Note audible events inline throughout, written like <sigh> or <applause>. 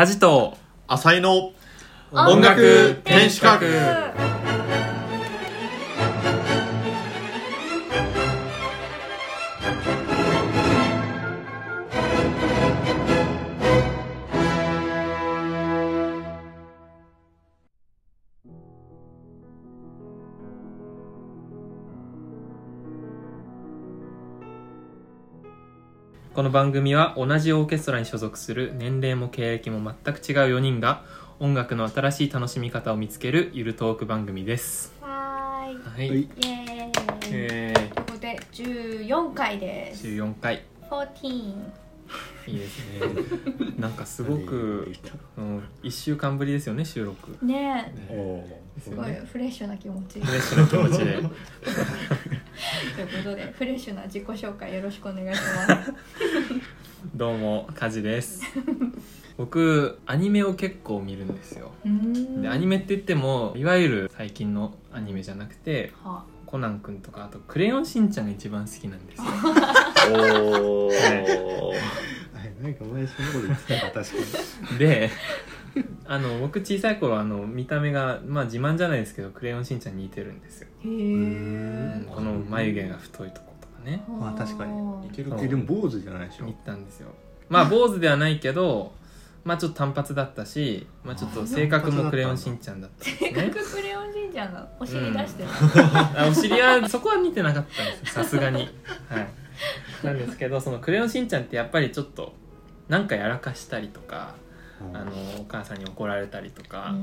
カジト浅井の音楽天守閣この番組は同じオーケストラに所属する年齢も経歴も全く違う4人が音楽の新しい楽しみ方を見つけるゆるトーク番組です。はーい。はい。はいイエーイ。えここで14回でー、す。14回。14。いいですね。<laughs> なんかすごく、うん、1週間ぶりですよね、収録。ねおえ、すごいフレッシュな気持ち。フレッシュな気持ちで。<laughs> <laughs> ということで、フレッシュな自己紹介よろしくお願いします。<laughs> どうも、カジです。<laughs> 僕、アニメを結構見るんですよ。で、アニメって言っても、いわゆる最近のアニメじゃなくて、はコナン君とか、あと、クレヨンしんちゃんが一番好きなんですよ。おはあれなんか前そんなこと言ってたな確かで <laughs> あの僕小さい頃あの見た目がまあ自慢じゃないですけどクレヨンしんちゃんに似てるんですよ、へうえ。この眉毛が太いとことかね。まあ確かに。に。にそう。えでも坊主じゃないでしょ。似たんですよ。まあ坊主ではないけどまあちょっと単発だったし、まあ、ちょっと性格もクレヨンしんちゃんだったんですせっかねくクレヨンしんちゃんがお尻出してる。<laughs> あお尻はそこは似てなかったんですよさすがに。はい。なんですけどそのクレヨンしんちゃんってやっぱりちょっとなんかやらかしたりとかうんあのお母さんに怒られたりとか、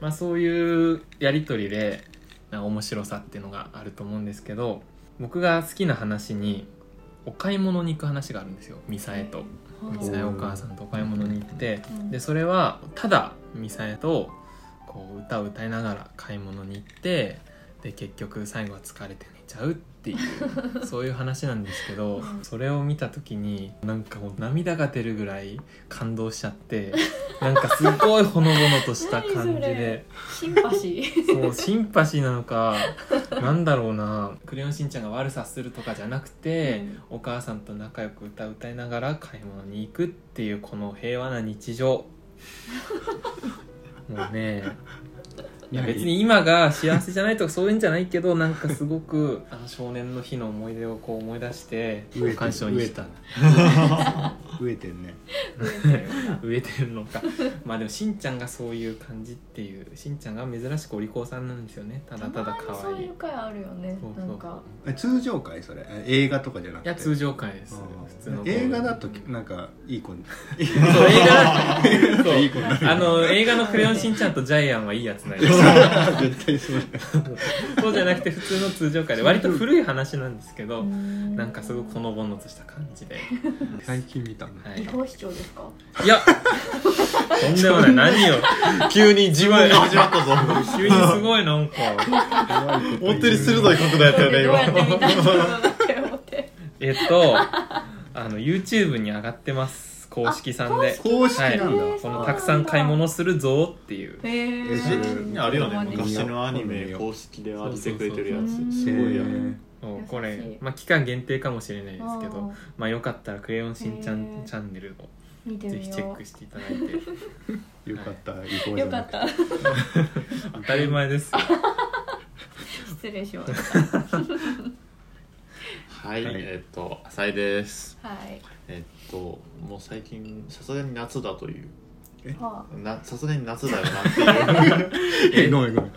まあ、そういうやり取りで面白さっていうのがあると思うんですけど僕が好きな話にお買い物に行く話があるんですよミサエと。ミサエお母さんとお買い物に行ってうん。でそれはただミサエとこう歌を歌いながら買い物に行ってで結局最後は疲れて寝ちゃうっていう <laughs> そういう話なんですけどうん。それを見た時になんかもう涙が出るぐらい感動しちゃってなんかすごいほのぼのとした感じで。シンパシー。そうシンパシーなのかなんだろうな「クレヨンしんちゃん」が悪さするとかじゃなくて、お母さんと仲良く歌う歌いながら買い物に行くっていうこの平和な日常。<laughs> もうねいや別に今が幸せじゃないとかそういうんじゃないけどなんかすごく <laughs> あの少年の日の思い出をこう思い出して感傷にした <laughs> 飢えてんね。植えてるのか。まあでもしんちゃんがそういう感じっていうしんちゃんが珍しくお利口さんなんですよね。ただただ可愛い。そういう回あるよね。そう。そう。なんか。え通常回それ？え映画とかじゃなくて？いや通常回です。普通の映画だとなんかいい子に。そう映画 <laughs> そう。いい子あの映画の「クレヨンしんちゃん」とジャイアンはいいやつなんです <laughs> 絶対そうそうじゃなくて普通の通常回で割と古い話なんですけどななんかすごくほのぼのとした感じで、最近見た違法視聴ですか？いや。とんでもない。何よ急に自分が始まったぞ。急にすごいなんか。思ったより鋭い角度やったよね今。えっとあの YouTube に上がってます公式さんで。公式なんだ、はい、このたくさん買い物するぞっていう。へえ。あるよね昔のアニメ公式で上げてくれてるやつ。すごいやへーそうこれ、まあ、期間限定かもしれないですけどまあよかったら「クレヨンしんちゃんチャンネル」を見てみぜひチェッよクしていただいて。<laughs> よかった。違法う。じゃなくよかってた。<laughs> 当たり前です。よ <laughs> 失礼しました。はい、はい。えっと浅井です。はい。えっともう最近さすがに夏だという。はなさすがに夏だよなってえごめんごめん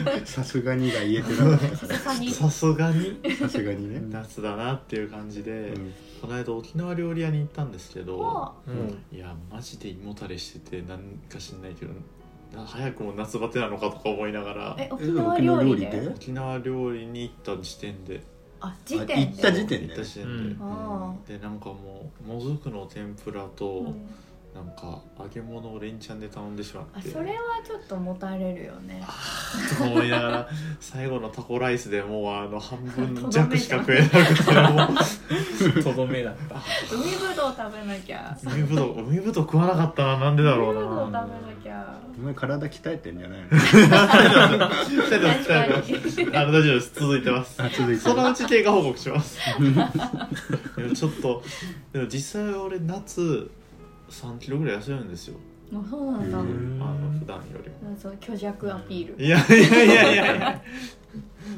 <laughs> さすがにが言えてなかった。あ。さすがに。いう。さすがに？さすがにね、夏だなっていう感じで、うん。この間沖縄料理屋に行ったんですけどはうん。いやマジで胃もたれしててなんか知んないけどな早くも夏バテなのかとか思いながら。え、沖縄料理で？沖縄料理。に行った時点で。あ、時点で？あ行った時点行った時点で、うん。あでなんかもうもずくの天ぷらと、ーうんなんか揚げ物を連チャンで頼んでしまって。あそれはちょっともたれるよね。と思いながら <laughs> 最後のタコライスでもうあの半分弱しか食えなくてもう。<laughs> とどめだった。海ぶどう食べなきゃ。海ぶどう海ぶどう食わなかったななんでだろう海ぶどう食べななきゃ。お前体鍛えてんじゃないの？あの大丈夫です。続いてます。あ続いてそのうち経過報告します。でもちょっとでも実際俺夏3キロぐらい痩せるんですよ。あそうなんだ、へあーの普段よりも。そう虚弱アピール。いやいやいやいやいや。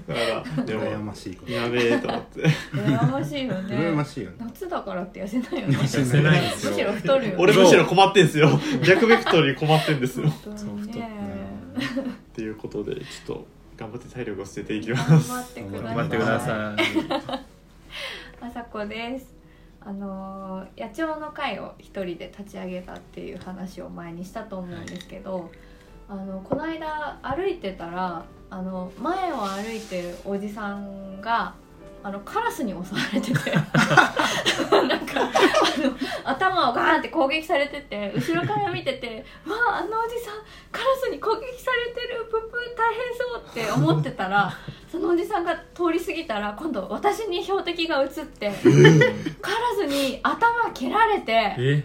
だからでも羨ましいこと。やべえと思って。羨ましいよね。羨ましいよね。夏だからって痩せないよね。痩せないんですよ。むしろ太るよね。俺むしろ困ってんすよ。逆ベクトルに困ってんですよ。本当にね。っていうことでちょっと頑張って体力を捨てていきま頑す張ってください。頑張ってください。あさこですあのー野鳥の会を一人で立ち上げたっていう話を前にしたと思うんですけど、あのこの間歩いてたらあの前を歩いてるおじさんがあのカラスに襲われてて。<laughs> なんかあの頭をガーンって攻撃されてて後ろから見てて「わああのおじさんカラスに攻撃されてるププ大変そう」って思ってたらそのおじさんが通り過ぎたら今度私に標的が移ってカラスに頭蹴られてえ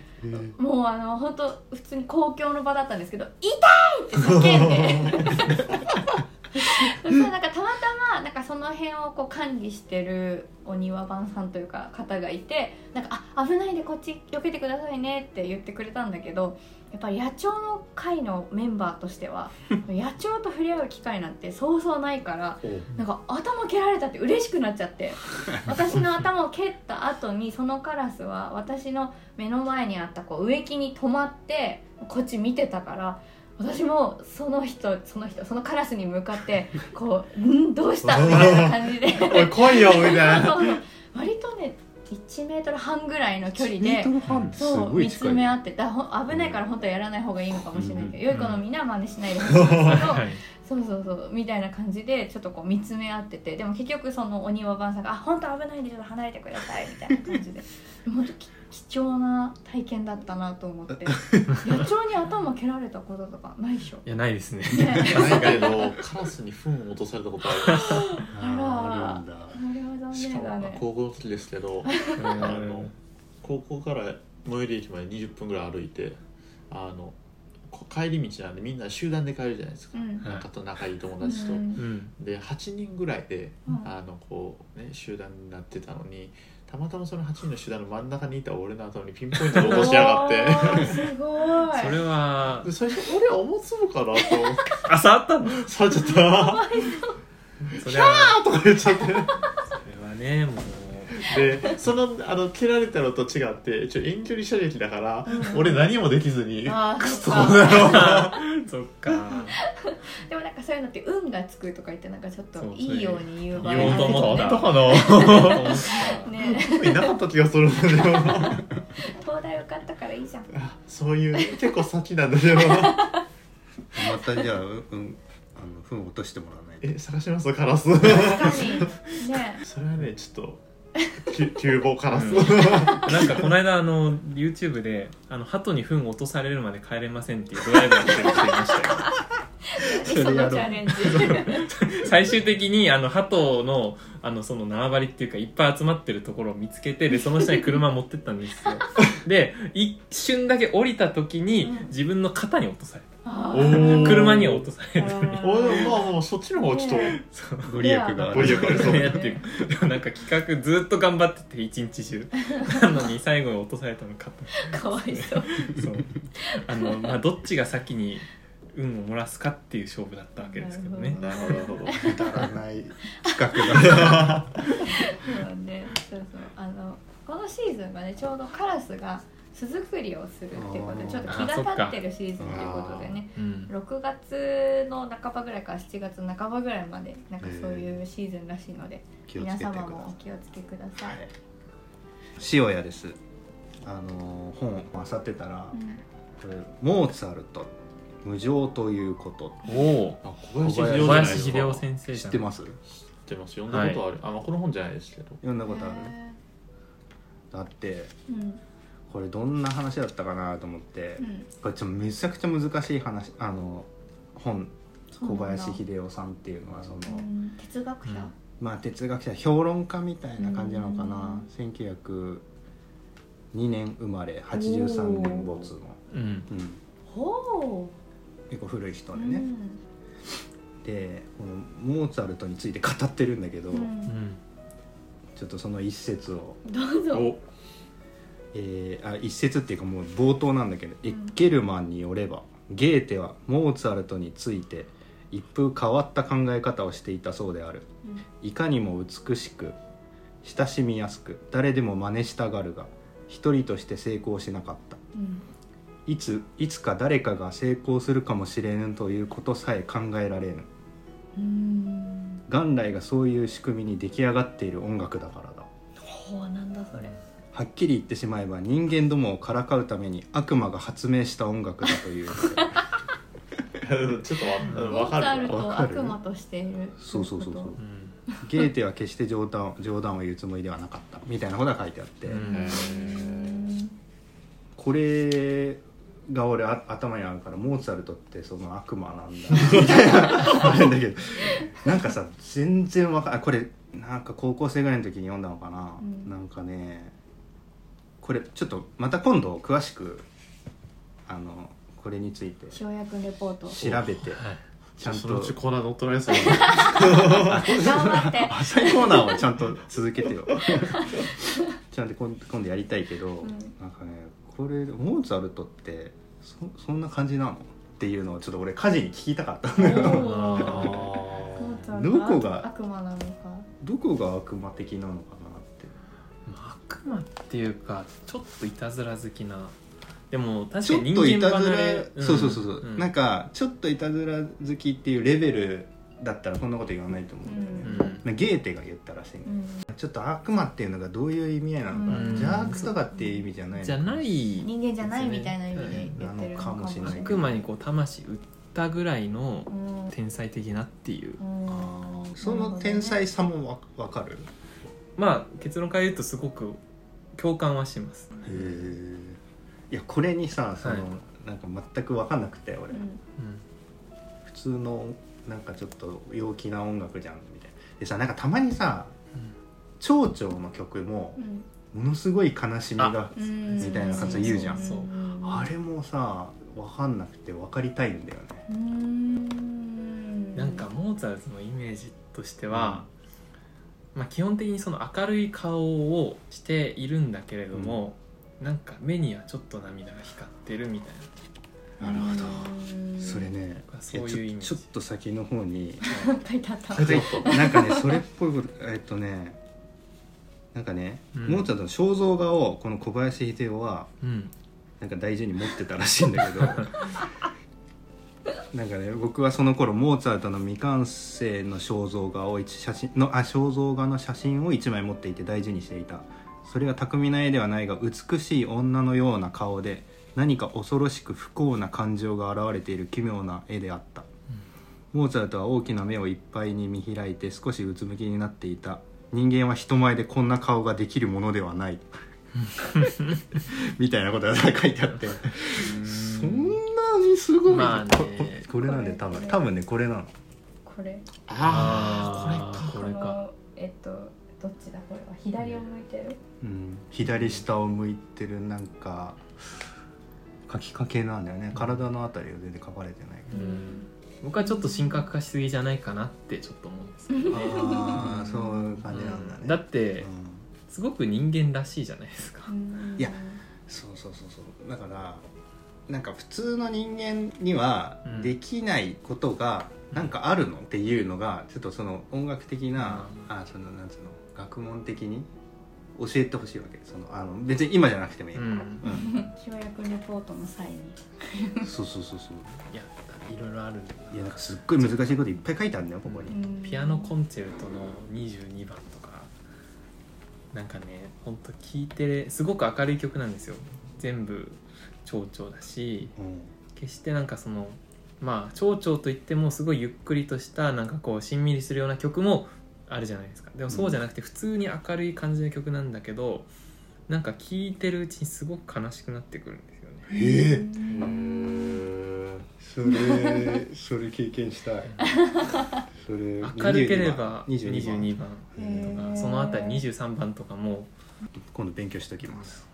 もうあの本当普通に公共の場だったんですけど「痛い!」って叫んで <laughs> そしたらなんかたまたまなんかその辺をこう管理してるお庭番さんというか方がいてなんかあ危ないんでこっち避けてくださいねって言ってくれたんだけどやっぱり野鳥の会のメンバーとしては <laughs> 野鳥と触れ合う機会なんてそうそうないからなんか頭蹴られたって嬉しくなっちゃって私の頭を蹴った後にそのカラスは私の目の前にあったこう植木に止まってこっち見てたから私もその人その人そのカラスに向かって <laughs> こう「んどうした?」みたいな感じで。<laughs> おい来いよみたいな。<laughs> 割とね1メートル半ぐらいの距離で1メートル半ってすそう見つめ合ってだ危ないから本当はやらない方がいいのかもしれないけど、うん。良い子のみんなは真似しないでほしいんですけどはい。そうそうそうみたいな感じでちょっとこう見つめ合っててでも結局そのお庭番さんが「あ本当危ないんでちょっと離れてください」みたいな感じで。本当き貴重な体験だったなと思って。<laughs> 野鳥に頭蹴られたこととかないでしょ？いやないですね。ね。ないけどカラスに糞を落とされたことありますああるんだ。あれは残しかも念だね高校の時ですけどうん。あの高校から最寄り駅まで20分ぐらい歩いてあのこ帰り道なんでみんな集団で帰るじゃないですか、うん。はいなんかと仲いい友達と、うん。うん。で8人ぐらいで、うん。あのこうね集団になってたのにたまたまその8人の集団の真ん中にいた俺の頭にピンポイントで落としやがって。すごい。それは。で最初俺おもつぶかなと思ってあ触ったの？されちゃった。それはとか言っちゃって。それはねもうでそのあの蹴られたのと違って一応遠距離射撃だから、うん。俺何もできずにあーそっそうかな <laughs> そっか。でもなんかそういうのって運がつくとか言ってなんかちょっといいように言う場合言おうと思ったある。かな？よね。ねいなかった気がするんだけどな。東大受かったからいいじゃん。あそういう結構先なんだけどまたじゃあうんうんあの糞落としてもらわないと。え探します？カラス。確かに。ね。それはねちょっとき急防カラス、うん。なんかこの間あの YouTube であの鳩に糞を落とされるまで帰れませんっていうドライブやってる人いましたよ。<laughs> そのチャレンジ。最終的にあの鳩のあのその縄張りっていうかいっぱい集まってるところを見つけてでその下に車持ってったんですよ。で一瞬だけ降りた時にうん。自分の肩に落とされあおーー車には落とされてあー。おいまあもうそっちの方がちょっと、ねそうご利益があご利益るある。そう。やってるでもなんか企画ずっと頑張ってて一日中。なのに <laughs> 最後に落とされたの肩かわいそう。そう。あの、まあ、どっちが先に運を漏らすかっていう勝負だったわけですけどね。ななるほど。なるほどくだらない企画だ。<laughs> そうね。そうそう。あのこのシーズンがねちょうどカラスが巣作りをするっていうことでちょっと気が立ってるシーズンということでね。うん。6月の半ばぐらいから7月半ばぐらいまでなんかそういうシーズンらしいので皆様もおさ気をつけください、い塩屋です。あの本を漁ってたらうん。これモーツァルト無常ということ。おおあ小林小秀夫先生知ってます？知ってます。読んだことある、あまあこの本じゃないですけど。読んだことある？へだってーうんこれどんな話だったかなと思って、うん。これちょっとめちゃくちゃ難しい話あの本。小林秀夫さんっていうのはその、うん。哲学者、うん。まあ哲学者評論家みたいな感じなのかな、うん。1902年生まれ83年没の、うん。うん、ほ結構古い人う、でね、でこのモーツァルトについて語ってるんだけど、ちょっとその一節を。どうぞ。おえーあ一節っていうかもう冒頭なんだけど、エッケルマンによればゲーテはモーツァルトについて一風変わった考え方をしていたそうである。いかにも美しく親しみやすく誰でも真似したがるが一人として成功しなかった。うん。いついつか誰かが成功するかもしれぬということさえ考えられぬ。うん。元来がそういう仕組みに出来上がっている音楽だからだ。ほうなんだそれはっきり言ってしまえば人間どもをからかうために悪魔が発明した音楽だというので。ちょっとわモーツァわかるわかる悪魔としている。そうそうそうそう。うん。ゲーテは決して冗談冗談を言うつもりではなかったみたいなことが書いてあって、これが俺あ頭にあるからモーツァルトってその悪魔なんだ。みたいなあるんだけど。なんかさ全然わかんこれなんか高校生ぐらいの時に読んだのかな、うん。なんかねこれちょっとまた今度詳しくあのこれについて塩谷君レポート。調べてはい。ちゃんと。そのうちコーナー乗っ取られそうだ頑張って。朝コーナーをちゃんと続けてよ。ちゃんと今今度やりたいけど、ん。なんかねこれモーツァルトってそそんな感じなのっていうのをちょっと俺家事に聞きたかったんだよおー。あモーツァルどトこが悪魔なのか。どこが悪魔的なのか悪魔っていうかちょっといたずら好きな。でも確ちょっかにといたず人間離れら、そうそうそうそう、ん。なんかちょっといたずら好きっていうレベルだったらこんなこと言わないと思うんだよね、うん。まあゲーテが言ったらしいの、うん。ちょっと悪魔っていうのがどういう意味合いなのか。な、うん。邪悪とかっていう意味じゃないじゃない。人間じゃないみたいな意味で言ってるのかもしれない。うん悪魔にこう魂売ったぐらいのうん。天才的なっていう。うん。その天才さもわわかる？まあ結論から言うとすごく共感はします。へえいやこれにさその、はいなんか全く分かんなくて俺、うん。普通のなんかちょっと陽気な音楽じゃんみたいな。でさなんかたまにさ蝶々の曲もうん。ものすごい悲しみがうん。みたいな感じで言うじゃん。あれもさ分かんなくて分かりたいんだよね。うん。なんかモーツァルトのイメージとしては、まあ、基本的にその明るい顔をしているんだけれども、なんか目にはちょっと涙が光ってるみたいな。るほど。うん。それね。そういうイメージ。やちょちょっと先の方に。書いてあった。なんかねそれっぽいことえっとねなんかね、うん。モーツァルトの肖像画をこの小林秀夫はな、うん、なんか大事に持ってたらしいんだけど <laughs> <laughs> なんかね僕はその頃モーツァルトの未完成の肖像画を一写真のあ肖像画の写真を1枚持っていて大事にしていた。それは巧みな絵ではないが美しい女のような顔で何か恐ろしく不幸な感情が現れている奇妙な絵であった、モーツァルトは大きな目をいっぱいに見開いて少しうつむきになっていた。人間は人前でこんな顔ができるものではない。<laughs> みたいなことが書いてあって。そん。なにすごい、まあね。ここれなんで多分。多分ねこれなの。これ。あーこれか。このえっとどっちだ？これは。左を向いてる？うん、左下を向いてるなんか書きかけなんだよね。体のあたりは全然書かれてないけど、うん。僕はちょっと神格化しすぎじゃないかなってちょっと思うんですけど、ああそういう感じなんだね、だってうん。すごく人間らしいじゃないですか、いやそうそうそうそう。だからなんか普通の人間にはうん。できないことがなんかあるのっていうのがちょっとその音楽的な、うん。あそのなんつうの学問的に教えてほしいわけ。そのあの別に今じゃなくてもいい、うん。うん。塩谷君レポートの際に。そうそうそうそう。いやいろいろあるんだいやなんかすっごい難しいこといっぱい書いてあるんだよここに、ピアノコンチェルトの22番とかなんかねほんと聴いてすごく明るい曲なんですよ。全部蝶々だしうん。決してなんかそのまあ蝶々といってもすごいゆっくりとしたなんかこうしんみりするような曲もあるじゃないですか。でもそうじゃなくて普通に明るい感じの曲なんだけどなんか聴いてるうちにすごく悲しくなってくるんですよね。え。うん。それそれ経験したい。<laughs> それ明るければ22 22番番とかそのあたり23番とかも。今度勉強しておきます。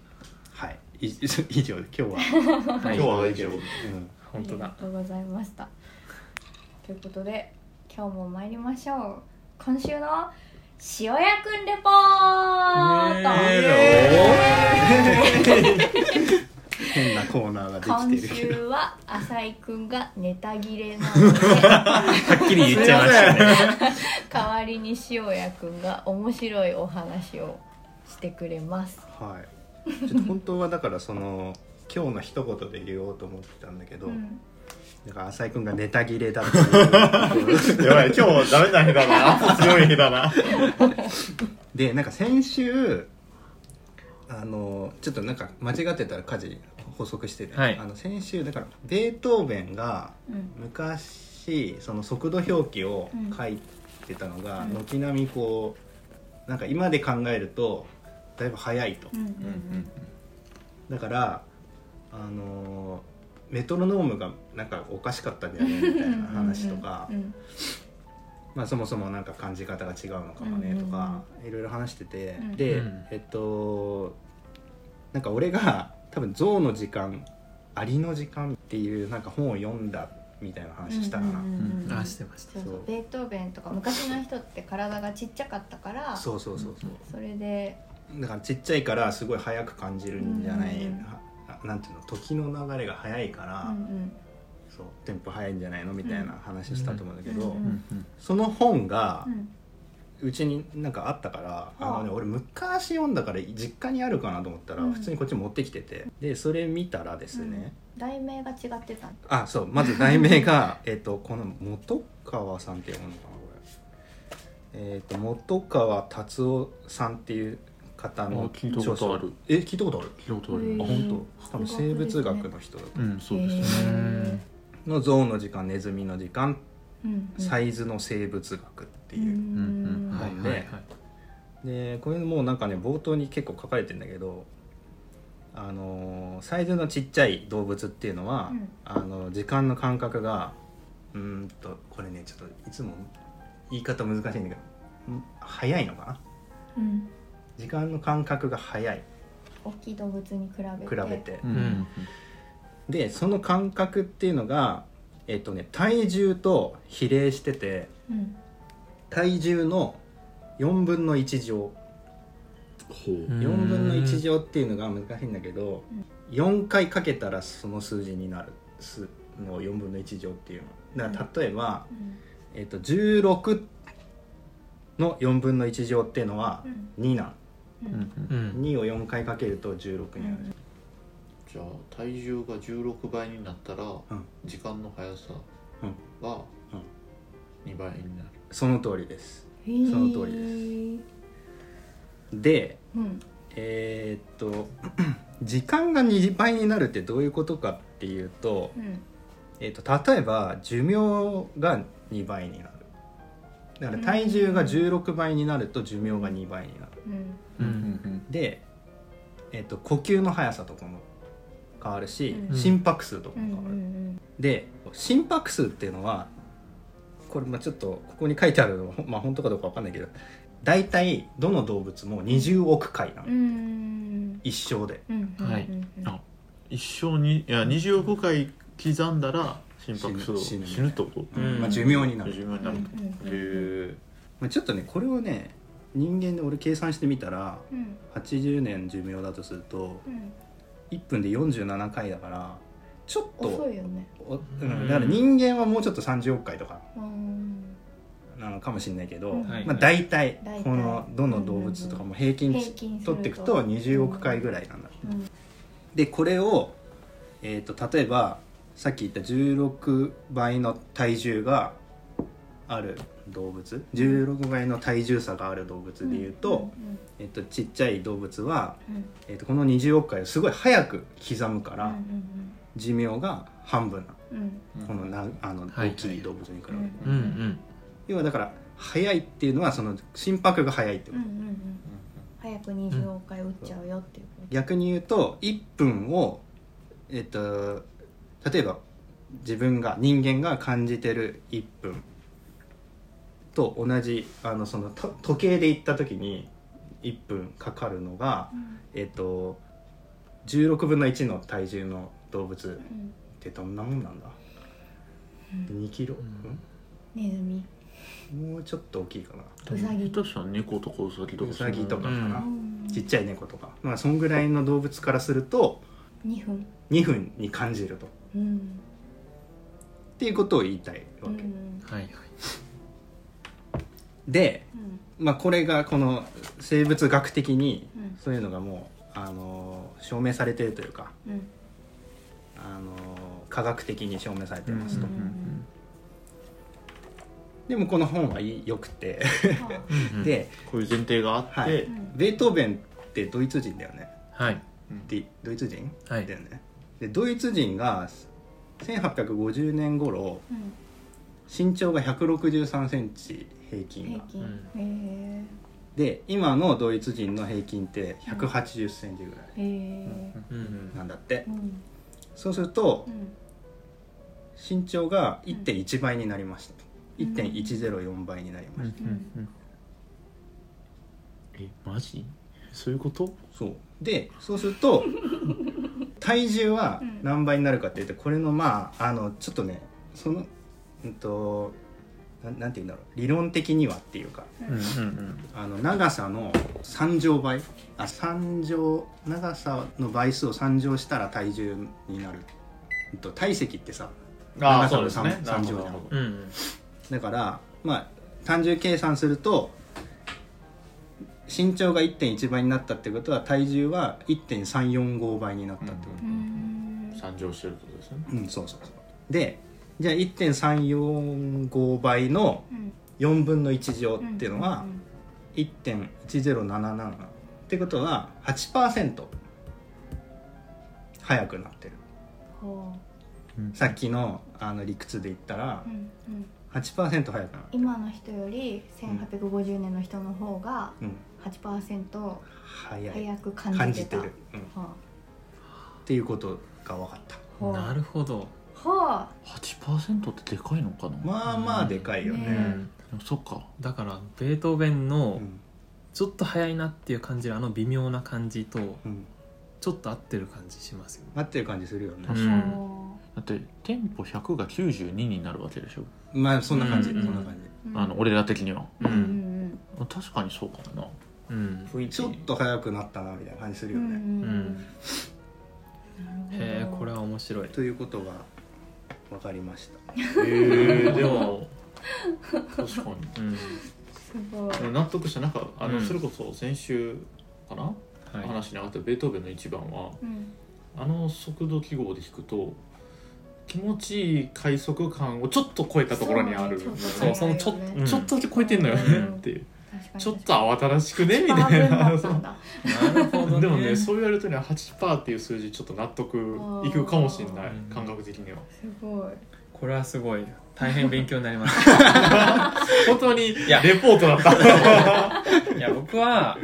はいい <laughs> 以上で今日は、<laughs> はい。今日は以上。うん。本当だありがとうございました。ということで今日も参りましょう。今週の塩谷くんレポート、変なコーナーが今できてる週は浅井くんがネタ切れなので。はっきり言っちゃいましたね。<laughs> 代わりに塩谷くんが面白いお話をしてくれます。はいちょっと本当はだからその今日の一言で言おうと思ってたんだけど、うん。だから浅井君がネタ切れだっていうやばい今日ダメな日だな。強い日だな。<laughs> でなんか先週あのちょっとなんか間違ってたら家事補足してて、はい。あの先週だからベートーベンがうん。昔その速度表記を書いてたのがうん。軒並みこうなんか今で考えるとだいぶ早いと。うんうんだからあのメトロノームがなんかおかしかったんじゃないみたいな話とか。うんまあ、そもそもなんか感じ方が違うのかもねとかいろいろ話してて、うんで、うん。えっとなんか俺が多分「象の時間アリの時間」っていうなんか本を読んだみたいな話したかな、うんうんうんうん。あしてそう。ベートーベンとか昔の人って体がちっちゃかったからそうそうそうそう。それでだからちっちゃいからすごい早く感じるんじゃない、うんなんていうの時の流れが早いから、うんうん。そうテンポ早いんじゃないのみたいな話したと思うんだけど、うんうんうん。その本がうん。うちになんかあったから、あのねはあ俺昔読んだから実家にあるかなと思ったら、うん。普通にこっち持ってきててでそれ見たらですね、題名が違ってた。あそうまず題名が <laughs> えっとこの本川さんって読むのかなこれ。えっ、と本川達夫さんっていう方あの聞いたことある。え聞いたことある？聞いたことある。あ本当？多分生物学の人だとう。んそうですね。への象の時間ネズミの時間ーうんうん。サイズの生物学っていう、うんうんはい。本ででこれもうなんかね冒頭に結構書かれてんだけどあのーサイズのちっちゃい動物っていうのは、うん。あの時間の感覚がうーんとこれねちょっといつも言い方難しいんだけどん早いのかな？うん時間の感覚が早い。大きい動物に比べて。比べて、うん。んでその感覚っていうのがえっ、とね体重と比例しててうん。体重の4分の1乗。ほう。うん4分の1乗っていうのが難しいんだけど、4回かけたらその数字になる。数の4分の1乗っていうの。だから例えば、うん。えっと16の4分の1乗っていうのはうん。2なんううんんうん2を4回かけると16になる、じゃあ体重が16倍になったらん。時間の速さうん。は2倍になる。その通りです。その通りでうん。えーっと <clears throat> 時間が2倍になるってどういうことかっていうと,、うん。えーっと例えば寿命が2倍になる。だから体重が16倍になると寿命が2倍になる。うんうんで、えーっと呼吸の速さとかも変わるし、うん。心拍数とかも変わる、んで心拍数っていうのはこれまあちょっとここに書いてあるのほ <laughs> まあ本当かどうかわかんないけど大体どの動物も20億回なの、うん。うん一生ではい。あ一生にいや25回刻んだら心拍数を死ぬ。こと？うん。まあ、寿命になる、寿命になると。うまあ、ちょっとねこれをね人間で俺計算してみたらうん。80年寿命だとするとうん。1分で47回だからちょっと遅いよね。おうん、だから人間はもうちょっと30億回とかうん。なのかもしれないけど、まあ、大体このどの動物とかも平均取っていくと20億回ぐらいなんだ、うん。でこれを、えー、と例えばさっき言った16倍の体重がある動物？16倍の体重差がある動物でいうと,、えー、とちっちゃい動物は、えー、とこの20億回をすごい早く刻むから、うん寿命が半分なこのなあのはい大きい動物に比べて、要はだから速いっていうのはその心拍が速いってこと、うんうんうん。早く20億回打っちゃうよっていうこと。逆に言うと1分をえっと例えば自分が人間が感じてる1分と同じあのそのと時計で言った時に1分かかるのが、うん。えっと16分の1の体重の動物っうんてどんなもんなんだ、2キロ、うん。うん。ネズミ。もうちょっと大きいかな。うさぎとしたら猫とかウサギとかうさぎとかかな、うん。ちっちゃい猫とか。まあそんぐらいの動物からすると2分。2分に感じると。っうん。ていうことを言いたいわけ、うん。はいはいで、うん。まあ、これがこの生物学的にうん。そういうのがもう、あの証明されてるというか、うん。あの科学的に証明されてますと、うんでもこの本はいいよくて。はうん。<laughs> で、こういう前提があって、はい。うん。ベートーベンってドイツ人だよね。はい。でドイツ人、はい。だよね。でドイツ人が1850年頃あうん身長が1 6 3センチ平均が。平均。うん。へで今のドイツ人の平均って1 8 0センチぐらい。なんだって。うん。そうするとうん。身長が1.1倍になりましたうん。1.104倍になりました、うん。えマジ？そういうこと？そう。でそうすると <laughs> 体重はうん。何倍になるかっていうとこれのまああのちょっとねそのうんとなんて言うんだろう理論的にはっていうかうんうんあの長さの3乗倍？あ3乗長さの倍数を3乗したら体重になる、うんと体積ってさ長さのそうですね。三三乗じゃん。うんうん。だからまあ単純計算すると身長が1.1倍になったってことは体重は1.345倍になったってこと、うん。参上してるってことですよね。うん、そうそうそう。でじゃあ1.345倍のうん4分の1乗っていうのはん1.1077ってことは8%速くなってる。ほさっきのあの理屈で言ったらううん。うん8%速くなる。今の人より1850年の人の方がうん。8%速く感じてる、うん、っはていうことが分かった。あなるほどは8%ってでかいのかな、まあまあでかいよね。ねうん。でもそっか。だからベートーベンうのん。ちょっと早いなっていう感じるあの微妙な感じとうん。ちょっと合ってる感じしますよね。合ってる感じするよね。うあんだって店舗100が92になるわけでしょ、まあそんな感じ、うん。そんな感じ。うん。あの俺ら的には。うん。うん。確かにそうかもな。うん。雰囲気。ちょっと速くなったなみたいな感じするよね、うん。へえこれは面白い。ということが分かりました。へえでも。確かうん。すごい。に納得した。なんかあの、うん。それこそ先週かな、はい。話に上がったベートーベンの一番はうん。あの速度記号で弾くと気持ちいい快速感をちょっっと超えたところにある。そうねそう。そのちょっうんうんちょっとだけ超えてんのよねうん。っていうちょっと慌ただしくねみたい危なね。でもねそう言われるとね8%っていう数字ちょっと納得いくかもしれないうん感覚的には。すごい。これはすごい。大変勉強になります。<laughs> 本当にや。レポートだった。<laughs> いや僕は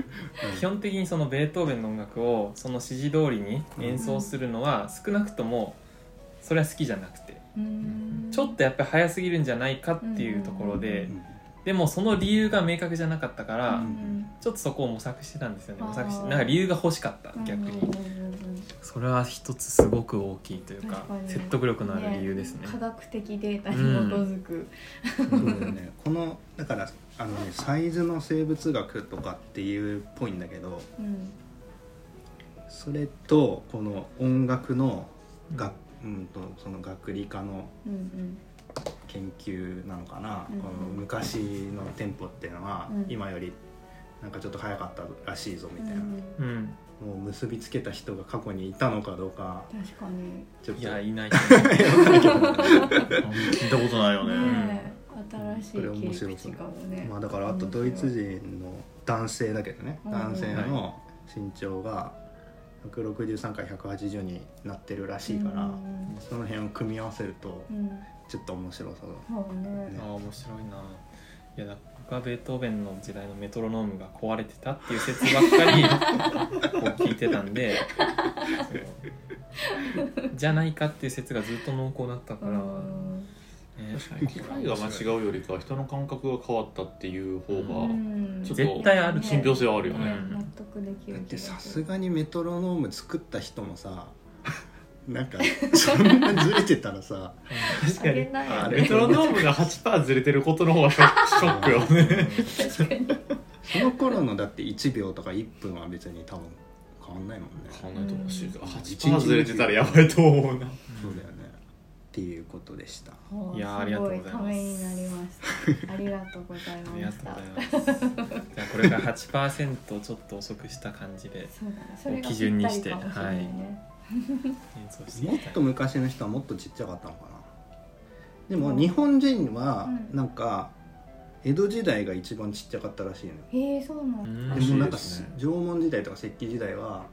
基本的にそのベートーベンの音楽をその指示通りに演奏するのは少なくともそれは好きじゃなくて。うん。ちょっとやっぱり早すぎるんじゃないかっていうところででもその理由が明確じゃなかったからうん。ちょっとそこを模索してたんですよね。模索してなんか理由が欲しかった逆に。うんうんうんうん。それは一つすごく大きいというか説得力のある理由ですね。科学的データに基づく、そうだよね。このだからあのねサイズの生物学とかっていうっぽいんだけどうん。それとこの音楽の学,、うん、とその学理科のうんうん研究なのかな、うん。この昔のテンポっていうのは、うん。今よりなんかちょっと早かったらしいぞみたいな、うん。うんもう結びつけた人が過去にいたのかどうか。確かに。ちょっと。いやいない聞 <laughs> いたことないよねねえ新しいこれ面切り白そう。口かもねまあだからあとドイツ人の男性だけどね。うん。男性の身長が163から180になってるらしいから、うん。その辺を組み合わせるとうんちょっと面白そう。そうね。ああ面白いな。いやだ僕はベートーベンの時代のメトロノームが壊れてたっていう説ばっかり <laughs> こう聞いてたんでじゃないかっていう説がずっと濃厚だったから、ね。確かに。機械が間違うよりかは人の感覚が変わったっていう方が絶対ある信憑性はあるよね、うん。納得できる。だってさすがにメトロノーム作った人もさなんかそんなずれてたらさ確かに。あれねメトロノームが8%ずれてることの方がショックよね。確かにその頃のだって1秒とか1分は別に多分変わんないもんね。変わんないと思うしうん。8%ずれてたらやばいと思うなそうだよね。っていうことでした。いやーありがとうございます。すごいためになりました。ありがとうございありがとうましたございます。じゃあこれが8%ちょっと遅くした感じでそうだね。それが基準にしてぴったりかもしれないね。演奏していもっと昔の人はもっとちっちゃかったのかな。でもうん。日本人はうん。なんか江戸時代が一番ちっちゃかったらしいのよ。へえそうなんでもなんか縄文時代とか石器時代は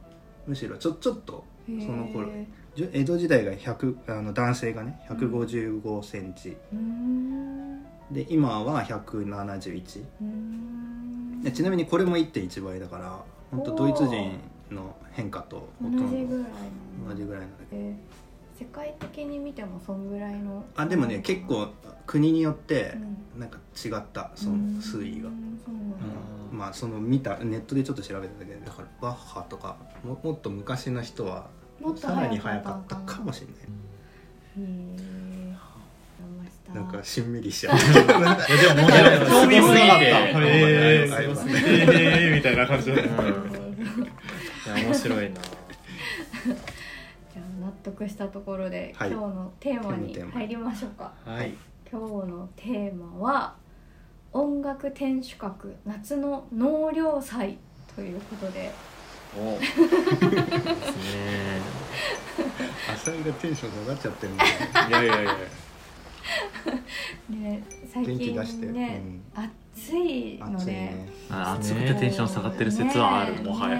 むしろちょちょっとその頃じゅ江戸時代が100あの男性がね1 5 5センチ、うーん。で今は171うーん。でちなみにこれも1.1倍だから本当ドイツ人の変化とほ同じぐらい同じぐらいなんだけどえー世界的に見てもそんぐらいの。あでもね結構国によってうん。なんか違ったその推移が。う。んそうなんだ。うん。まあその見たネットでちょっと調べてたけどだからバッハとかももっと昔の人はもっとさらに早早かったかもしれない。へえました。なんかしんみりしちゃう。<laughs> でももう興興味すぎて。味すぎてへありますねえみたいな感じいや面白いな。<laughs> じゃあ納得したところで、はい。今日のテーマに入りましょうか。はい。今日のテーマは音楽天守閣夏の納涼祭ということで。お。<laughs> ですね。浅井がテンション下がっちゃってるんだいやいやいや。<laughs> ね最元気近出して、ね、暑いので。暑いね。あ暑くてテンション下がってる説はある。ねもはや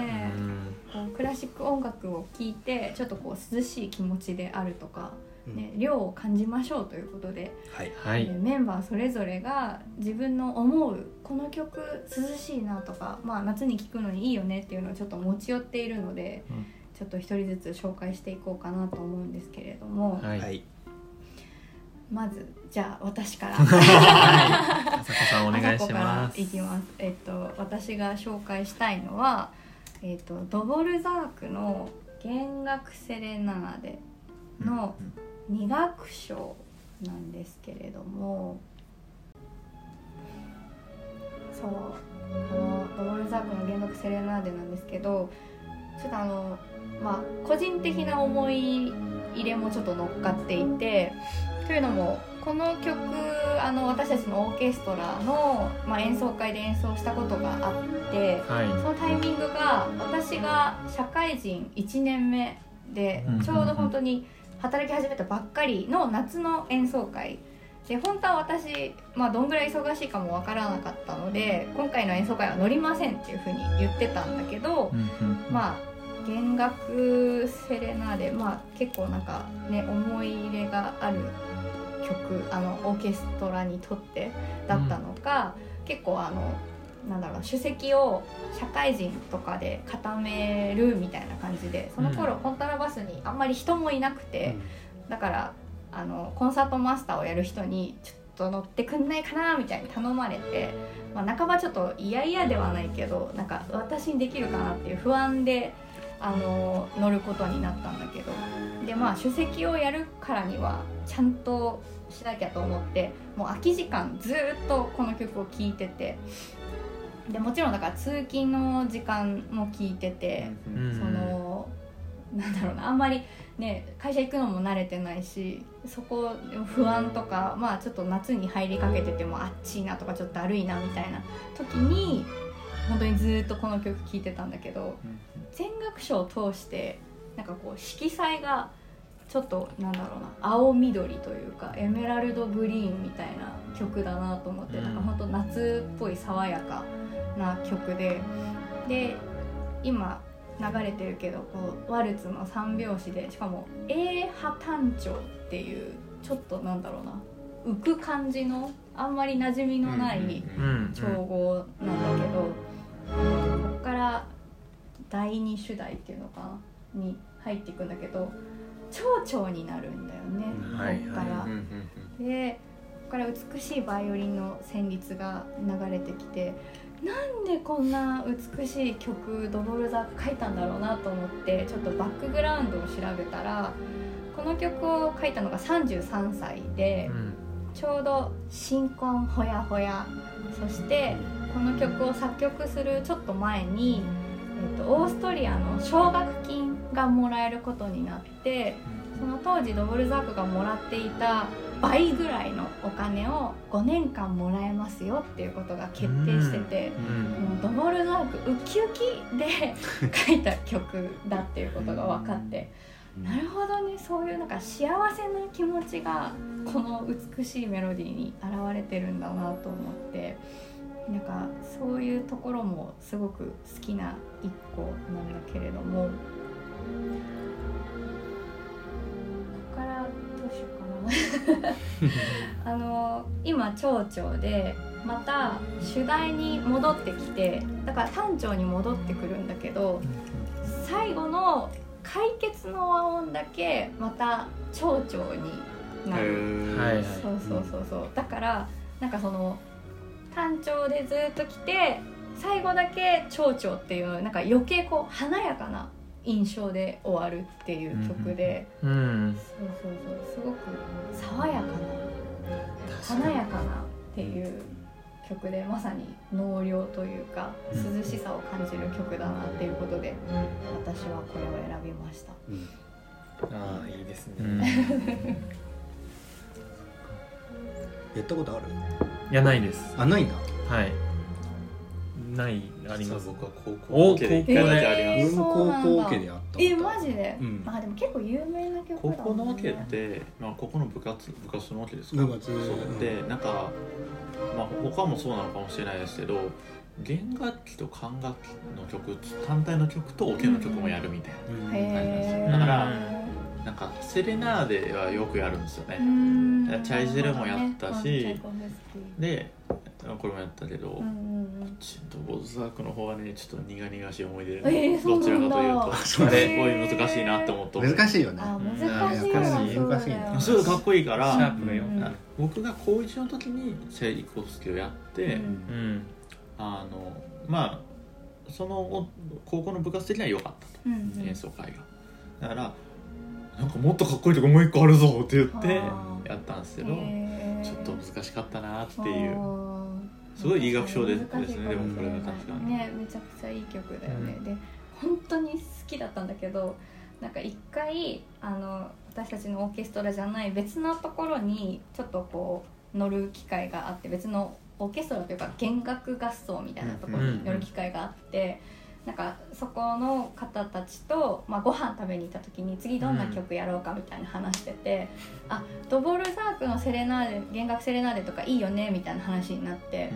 クラシック音楽を聴いてちょっとこう涼しい気持ちであるとか、うん。ね、涼を感じましょうということで、はい。はい。でメンバーそれぞれが自分の思うこの曲涼しいなとか、まあ、夏に聴くのにいいよねっていうのをちょっと持ち寄っているので、うん。ちょっと一人ずつ紹介していこうかなと思うんですけれども、はい、はい。まずじゃあ私から。はい、<laughs> お願いします。からいきます。えっと私が紹介したいのは、えっとドボルザークの弦楽セレナーデの二楽章なんですけれども、そうこのドボルザークの弦楽セレナーデなんですけど、ちょっとあのまあ個人的な思い入れもちょっと乗っかっていて。というのもこの曲あの私たちのオーケストラの、まあ、演奏会で演奏したことがあってはい。そのタイミングが私が社会人1年目でうんちょうど本当に働き始めたばっかりの夏の演奏会。で本当は私、まあ、どんぐらい忙しいかもわからなかったので今回の演奏会は乗りませんっていうふうに言ってたんだけど、まあ弦楽セレナーデまあ結構なんかね思い入れがある曲あのオーケストラにとってだったのか、結構あのなんだろう首席を社会人とかで固めるみたいな感じでその頃、うん。コントラバスにあんまり人もいなくて、だからあのコンサートマスターをやる人にちょっと乗ってくんないかなみたいに頼まれて、まあ、半ばちょっと嫌々ではないけどなんか私にできるかなっていう不安であの乗ることになったんだけど。でまあ首席をやるからにはちゃんとしなきゃと思ってもう空き時間ずーっとこの曲を聴いててでもちろんだから通勤の時間も聴いてて。うんそのなんだろうなあんまりね会社行くのも慣れてないしそこ不安とかまあちょっと夏に入りかけててもあっちいなとかちょっとだるいなみたいな時に本当にずっとこの曲聴いてたんだけど全楽章を通してなんかこう色彩がちょっとなんだろうな青緑というかエメラルドグリーンみたいな曲だなと思って、うん。なんか本当夏っぽい爽やかな曲でで今流れてるけどこうワルツの三拍子でしかも A 波単調っていうちょっとなんだろうな浮く感じのあんまり馴染みのない、うん調合なんだけど、ここから第二主題っていうのかなに入っていくんだけど蝶々になるんだよね、はいここから。でここから美しいバイオリンの旋律が流れてきてなんでこんな美しい曲ドボルザーク書いたんだろうなと思ってちょっとバックグラウンドを調べたらこの曲を書いたのが33歳でうん。ちょうど新婚ほやほや。そしてこの曲を作曲するちょっと前に、えっとオーストリアの奨学金がもらえることになってその当時ドボルザークがもらっていた倍ぐらいのお金を5年間もらえますよっていうことが決定してて。うんもうドボルザークウキウキで書いた曲だっていうことが分かってなるほどねそういうなんか幸せな気持ちがこの美しいメロディーに現れてるんだなと思ってなんかそういうところもすごく好きな一個なんだけれどもここからどうしようかな。<laughs> あの今町長でまた主題に戻ってきてだから単調に戻ってくるんだけど最後の解決の和音だけまた町長になる、はいはい。そうそうそうそう。だからなんかその単調でずっと来て最後だけ町長っていうなんか余計こう華やかな印象で終わるっていう曲で、うん。そうそうそう。すごく爽やかな華やかなっていう曲でまさに納涼というか涼しさを感じる曲だなっていうことで私はこれを選びました。うん。ああいいですね、うん。やったことある？いやないです。あないんだ。はい。ないあります。僕は高お校系で高校一回だけあります、俺も高校オケでやったえマジで、うん。あでも結構有名な曲だ高もんね。校のわけって、まあ、ここの部活部活のわけですか？部活。そう。でなんか、まあ、他もそうなのかもしれないですけど弦楽器と管楽器の曲単体の曲とオケの曲もやるみたいうん。へえだからうななんかセレナーデはよくやるんですよね、ん。チャイジェルもやったしでこれもやったけど、うんうんうん。ちょっとボズザークの方はねちょっと苦々しい思い出で、えーどちらかというとすごい難しいなって思って難しいよね。あ難しいわ難しいそうだよ。難しいねすごいかっこいいからシャープがようん。あ僕が高1の時にチャイコフスキーをやって、うん。うん。あのまあその高校の部活的には良かったと、うんうん。演奏会が。だからなんかもっとかっこいいとこもう一個あるぞって言ってあったんですけどちょっと難しかったなっていう。すごいいい楽章で難しいかもしれないですねでもこれは確かに。ねめちゃくちゃいい曲だよね、うん。で本当に好きだったんだけどなんか一回あの私たちのオーケストラじゃない別のところにちょっとこう乗る機会があって別のオーケストラというか弦楽合奏みたいなところに乗る機会があって、なんかそこの方たちと、まあ、ご飯食べに行った時に次どんな曲やろうかみたいな話してて、あドボルザークのセレナーデ弦楽セレナーデとかいいよねみたいな話になって、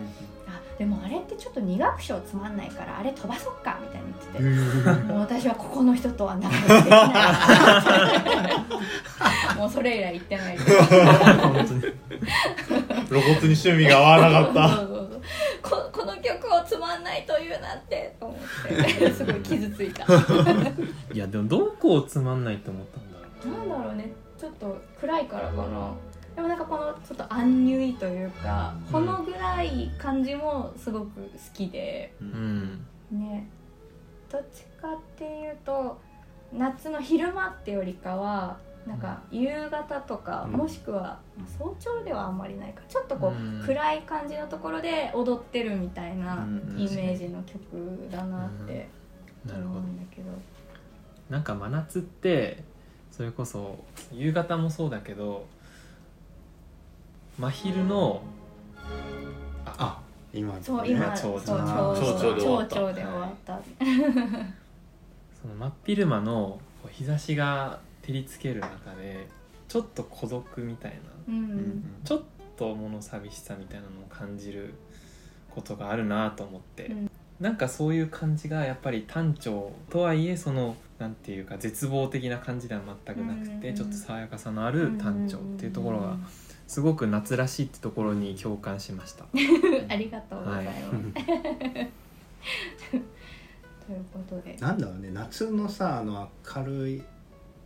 あでもあれってちょっと2楽章つまんないからあれ飛ばそっかみたいに言ってて。もう私はここの人とは仲良くできない。<laughs> もうそれ以来行ってないです。露骨に趣味が合わなかった <laughs> ここの曲をつまんないというなんてと思って。すごい傷ついた。<laughs> いやでもどこをつまんないと思ったんだろなんだろうねちょっと暗いからかな。でもなんかこのちょっとアンニュイというかほのぐらい感じもすごく好きで。ううん。ね。どっちかっていうと夏の昼間ってよりかはなんか夕方とか、うん。もしくはまあ早朝ではあんまりないか。ちょっとこう、うん。暗い感じのところで踊ってるみたいなうんイメージの曲だなって思なるほどうんだけど、なんか真夏ってそれこそ夕方もそうだけど真昼のあ今そう今蝶そう々蝶蝶々で終わった。々で終わった、その真っ昼間の日差しが照りつける中でちょっと孤独みたいなうんちょっと物寂しさみたいなのを感じることがあるなと思って、うん。なんかそういう感じがやっぱり単調とはいえそのなんていうか絶望的な感じでは全くなくて、うんちょっと爽やかさのある単調っていうところがすごく夏らしいってところに共感しました。<laughs> ありがとうございます、はい。<laughs> ということで。なんだろうね夏のさあの明るい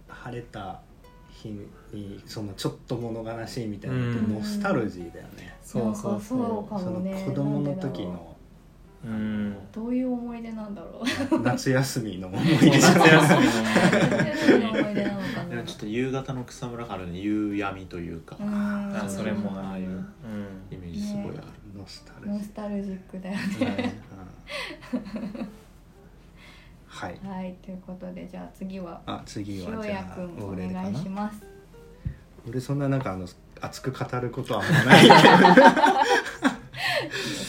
晴れた日にそのちょっと物悲しいみたいなのってうん。ノスタルジーだよね、そうそうそうそうかそのもね子供の時のうん。どういう思い出なんだろう。夏休みの思い出。夏休みの思い出。なのかな。ちょっと夕方の草むらからの夕闇というか、うん。あそれもああいうイメージすごいある、ノスタルジノスタルジックだよね。うん。うんはい。はいということでじゃあ次はあ次は塩じゃあお願いします。俺そんななんかあの熱く語ることはあんまない。<laughs>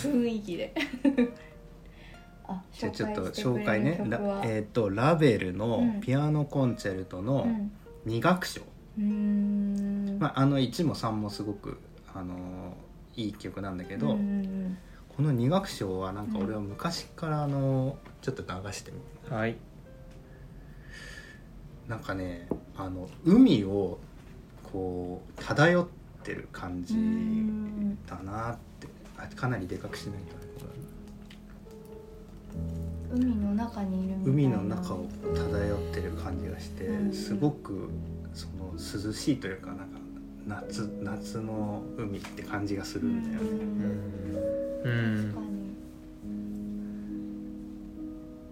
雰囲気で。<laughs> あじゃあちょっと紹介ね。えっ、とラベルうのん。ピアノコンチェルトのうん。2楽章、うーん。まあ、あの1も3もすごくあのいい曲なんだけど、うんうんこの2楽章はなんか俺は昔からあのちょっと流してみはい。なんかねあの海をこう漂ってる感じうん。だなって。あかなりでかくしないと海の中にいる海の中を漂ってる感じがしてうん。すごくその涼しいというかなんか夏夏の海って感じがするんだよね。うん。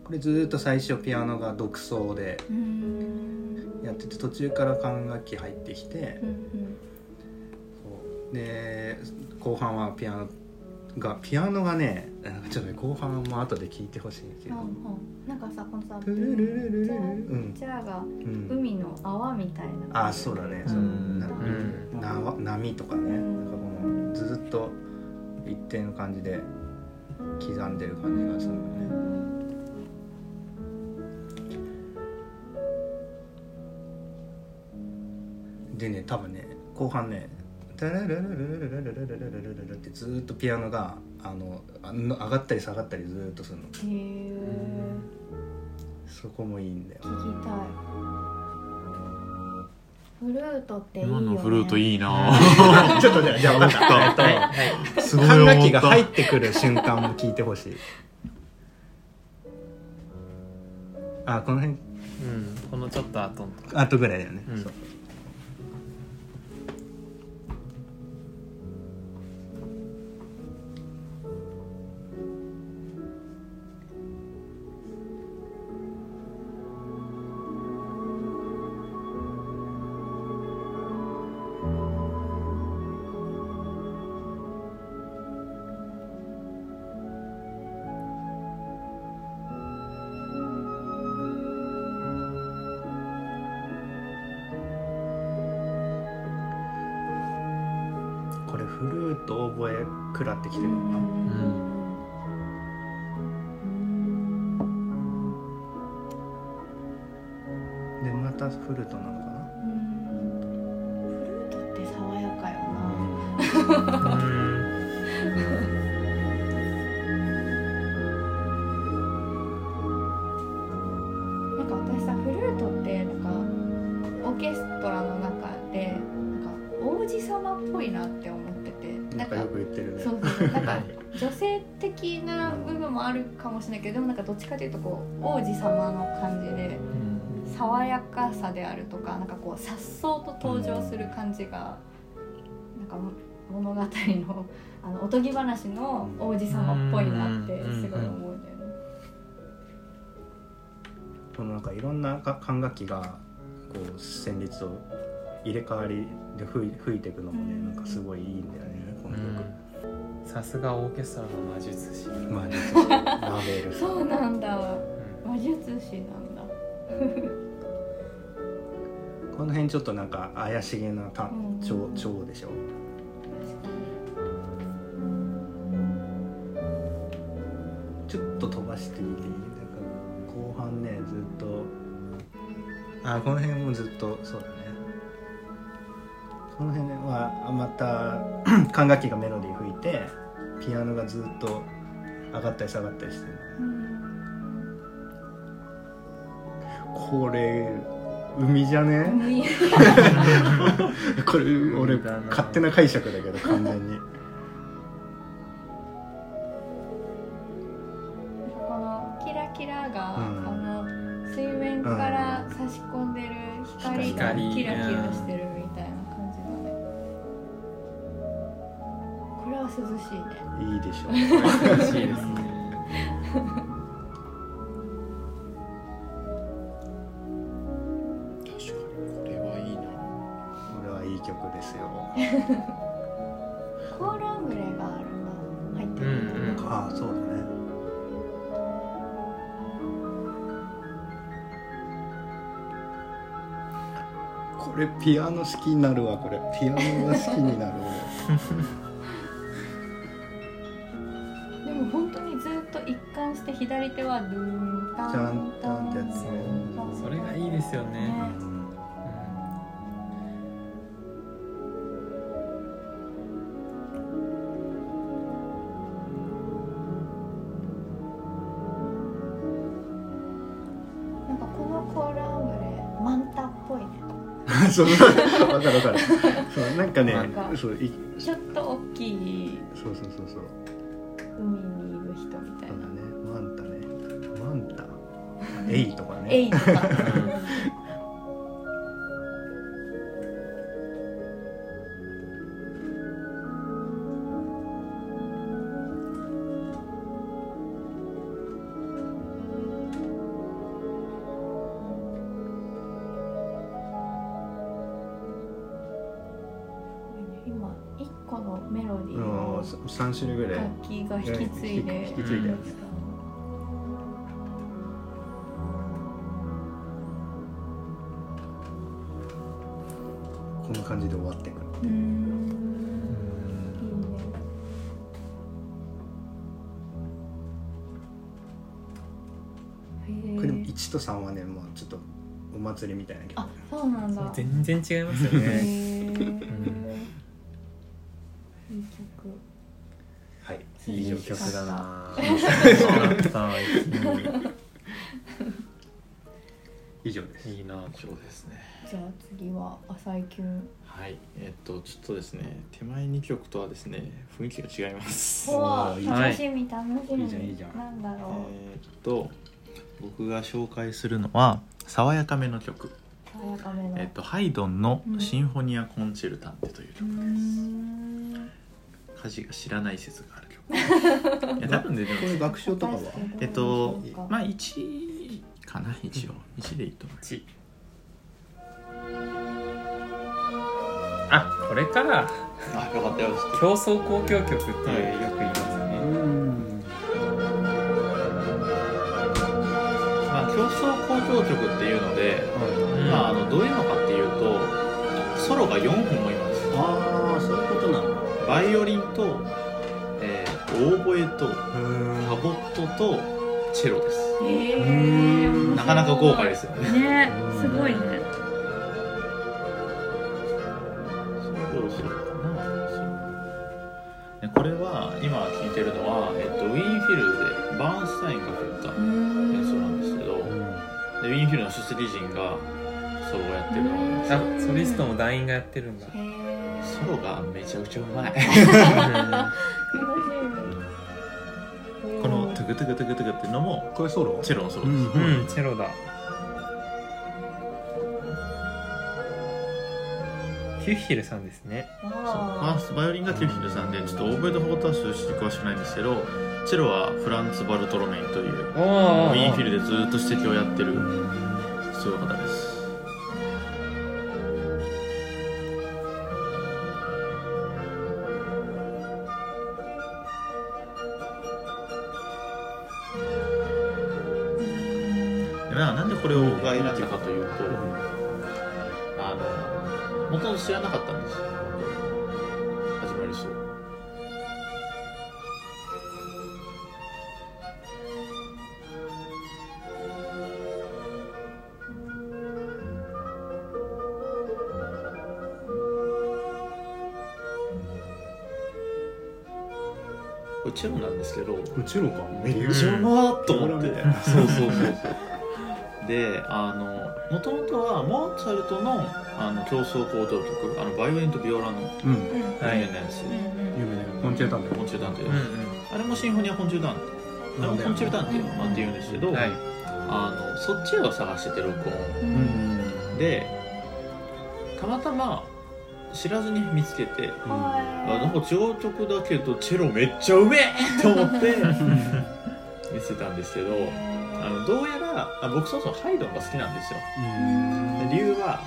これずーっと最初ピアノが独奏でうんやってて途中から管楽器入ってきてで後半はピアノがピアノがねちょっとね後半も後で聞いてほしいけど。うん、うん。なんかさこのさルルルルルル。じゃがうん。海の泡みたいな。あそうだね、うん。そのうん。なな波とかね、うん。なんかこのずっと一定の感じで刻んでる感じがするよね。でね多分ね後半ねタララララララララララララってずーっとピアノがあのあの上がったり下がったりずーっとするの。へえそこもいいんだよ聞きたい。フルートっていいよ今ねのフルートいいな。<laughs> ちょっとじゃあじゃあ分かった。えっとすごい。管楽が入ってくる瞬間も聞いてほしい。あこの辺。うんこのちょっと後の後ぐらいだよね、うん。そうちかというとこう王子様の感じで爽やかさであるとかなんかこう颯爽と登場する感じが、なんか物語のあのおとぎ話の王子様っぽいなってすごい思うんだよね。このなんかいろんなか管楽器がこう旋律を入れ替わりで吹い吹いていくのもねうん。なんかすごいさすがオーケストラの魔術師、まあ実はラベルそうなんだ。うん。魔術師なんだ。<laughs> この辺ちょっとなんか怪しげなたうん。でしょ。ちょっと飛ばしてみていい？なんか後半ねずっと。あこの辺もずっとそうだね。この辺はあまた <clears throat> 管楽器がメロディー吹いてピアノがずっと上がったり下がったりして。るこれ海じゃね？海。<laughs> これ俺勝手な解釈だけど完全にピアノ好きになるわこれ。ピアノが好きになる <laughs> でも本当にずっと一貫して左手はドゥンタンちゃんタンってやつね。それがいいですよね。俺、そうわかるわかる。そうなんかねなんか。そういちょっと大きい。そうそうそうそう。海にいる人みたいな。ね。マンタね。マンタ？エイとかね。エイとか <laughs> を3種類ぐらい。楽器が引き継いで。引き継いで。うん。こんな感じで終わってくる。これでもえ1と3はねもうちょっとお祭りみたいな曲あそうなんだ。全然違いますよへね <laughs> 以上です。いいな。そうですね。じゃあ次は浅井キュンはい。えっとちょっとですね手前2曲とはですね雰囲気が違います。うわいい。楽しみ楽しみ。いいじゃんいいじゃん。なんだろう。えーっと僕が紹介するのは爽やかめの曲、爽やかめの。えっと、ハイドンのうん「シンフォニア・コンチェルタンテ」という曲です、ん。歌詞が知らない説がある。曲いや多分ねでもこれ楽章とか。はえっとまあ1かな一応。1でいいと思いますちあこれか。あよかったよ競争交響曲っていう。よく言いますね、うん。まあ競争交響曲っていうので、うん。まあ、あのどういうのかっていうとソロが4本もいます。ああそういうことなのバイオリンと、えーオーボエとファゴットとチェロです。へえなかなか豪華ですよね。ねすごいね。どうするかなでこれは今聴いてるのは、えっと、ウィーンフィルズでバーンスタインが振った演奏なんですけどでウィーンフィルの首席陣がソロをやってるの。なんですあソリストも団員がやってるんだ。ソロがめちゃくちゃうまい <laughs> このトゥクトゥクトゥクトゥクっていうのもこれソロ？チェロのソロです、うんうん、チェロだ。キュッヒルさんですね。そう。ファーストバイオリンがキュッヒルさんでちょっとオーボエとファゴット大して詳しくないんですけどチェロはフランツ・バルトロメインというウィーンフィルでずっと首席をやってるそういう方ですこれをが選んだかというとあのもともと知らなかったんですよ。始まりそう。これチェロなんですけどうちのか。めっちゃうまーっと思って、うんそうそうそうそうであのもともとはモーツァルトのあの競争交響曲あのバイオリンとビオラの有名なやつ、うん。有名なコンチェルタンだコンチェルタンテ、うんうんあれもシンフォニアコンチェルタン。テあれもコンチェルタンテ、まあ、って言うんですけど、はい。あのそっちを探してて録音。うん。でたまたま知らずに見つけてあなんか違う曲だけどチェロめっちゃうめえって思って <laughs> 見せたんですけどあのどうやらあ僕そもそもハイドンが好きなんですよ。うん。で理由は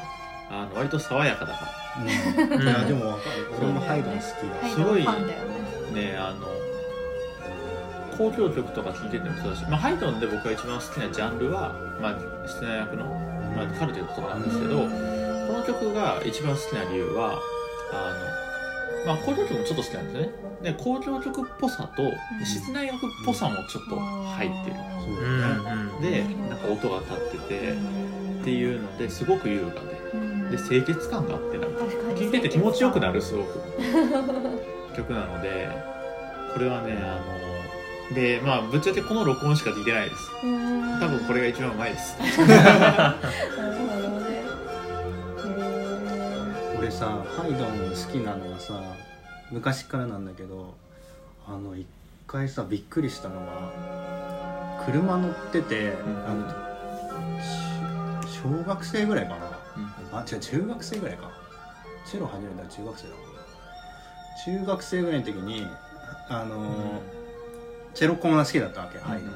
あの割と爽やかだかうん。いやでもわかる。俺もハイドン好きだ。すごいファンだよね。らねあの交響曲とか聴いててもそうだし、まあ、ハイドンで僕が一番好きなジャンルは、まあ、室内役の、まあ、カルテットとかなんですけど、この曲が一番好きな理由はあの、まあ、交響曲もちょっと好きなんですよね。で交響曲っぽさとん。室内楽っぽさもちょっと入ってる。そうんうんでなんか音が立っててっていうのですごく優雅で。で清潔感があってなんか。聴いてて気持ちよくなるすごく。<laughs> 曲なのでこれはねあのでまあぶっちゃけこの録音しか聞いてないです。うん。多分これが一番うまいです <laughs> 俺さハイドン好きなのはさ昔からなんだけどあの一回さびっくりしたのは車乗ってて、あのし小学生ぐらいかな。あ違う中学生ぐらいか。チェロ始めたら中学生だ中学生ぐらいの時にあのーチェロコンが好きだったわけ、ハイドン。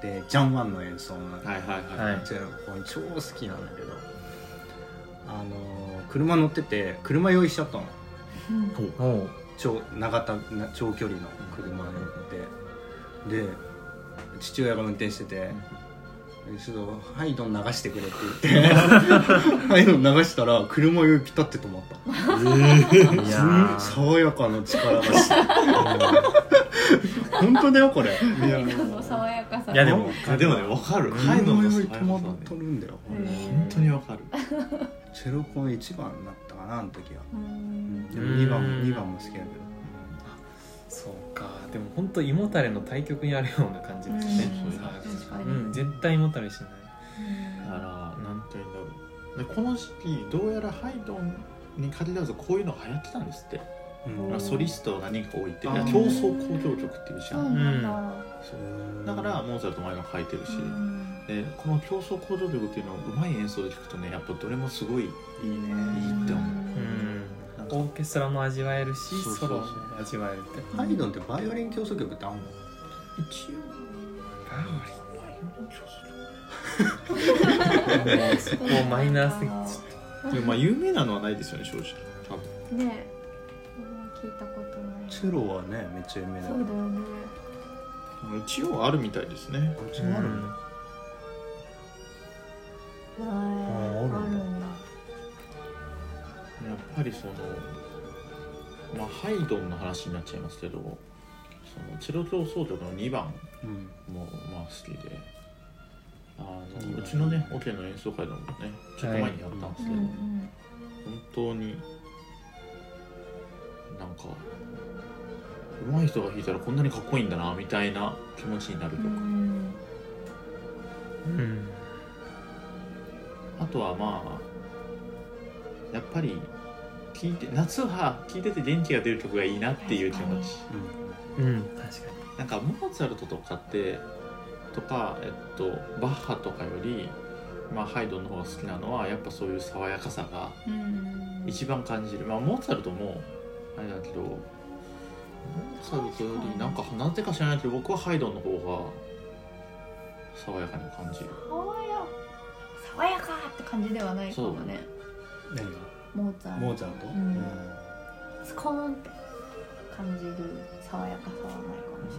でジャン・ワンの演奏のはいはいはい、はい。チェロコン超好きなんだけど。あのー車乗ってて車用意しちゃったの。う長長たな長距離の車乗って。で父親が運転してて「ちょっとハイドン流してくれ」って言って <laughs> ハイドン流したら車酔いピタって止まった。いやー。爽やかな力がして。本当だよこれ。ハイドンの爽やかさ。いやでもあでもね分かる。ハイドン車の酔い止まっ爽やかさねとるん。だよ本当に分かるチェロコン一番になったかなあの時は、うん。でも2番も2番も好きだけど。そうか。でも本当胃もたれの対極にあるような感じですね。うん。絶対胃もたれしない。だからなんて言うんだろう。でこの時期どうやらハイドンに限らずこういうのが流行ってたんですって、うん。まあ、ソリストが何人か置いて競争交響曲っていうじゃそうんなんだ。そうだからモーツァルト前が書いてるし、うん。でこの競争交響曲っていうのをうまい演奏で聴くとねやっぱどれもすごいいいね。いいって思う。うん。オーケストラも味わえるしそうそうそう。ソロも味わえるって。ハイドンってバイオリン競争曲ってあんの？一応。ババイオリン競争 <laughs> もうそこをマイナーすぎて曲でもまあ有名なのはないですよね正直。多分。ね。それは聞いたことない。チェロはねめっちゃ有名だそうだよね。一応あるみたいですね。うちもあるん。だはいあるんだ。あるんだ。やっぱりそのまあハイドンの話になっちゃいますけどそのチェロ競争曲の2番うん。もまあ好きであのうちのねオケの演奏会でもねちょっと前にやったんですけど、うん。本当になんか上手い人が弾いたらこんなにかっこいいんだなみたいな気持ちになるう曲、ん。うん。あとはまあやっぱり聴いて夏は聴いてて元気が出る曲がいいなっていう気持ち。うん。確かなんかモーツァルトとかってとか、えっと、バッハとかより、まあ、ハイドンの方が好きなのはやっぱそういう爽やかさがうん。一番感じる、まあ、モーツァルトもあれだけどモーツァルトよりなんかなんでか知らないけど僕はハイドンの方が爽やかに感じる。爽や爽やかって感じではないかもね。何が？モーツァルト。モーツァルト？うん。スコーンって感じる爽やかさはないかもし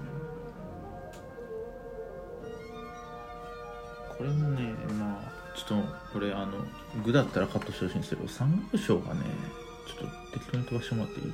これもねまあちょっとこれあの具だったらカットしてほしいんですけど三国章がねちょっと適当に飛ばしてもらっていい？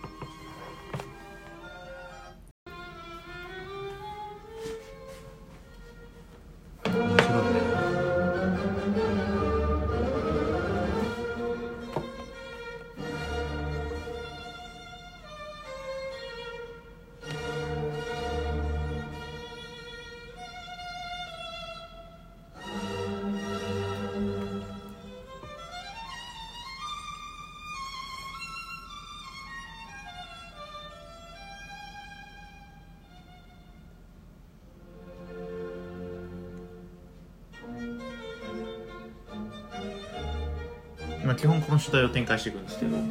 基本この主題を展開していくんですけどこ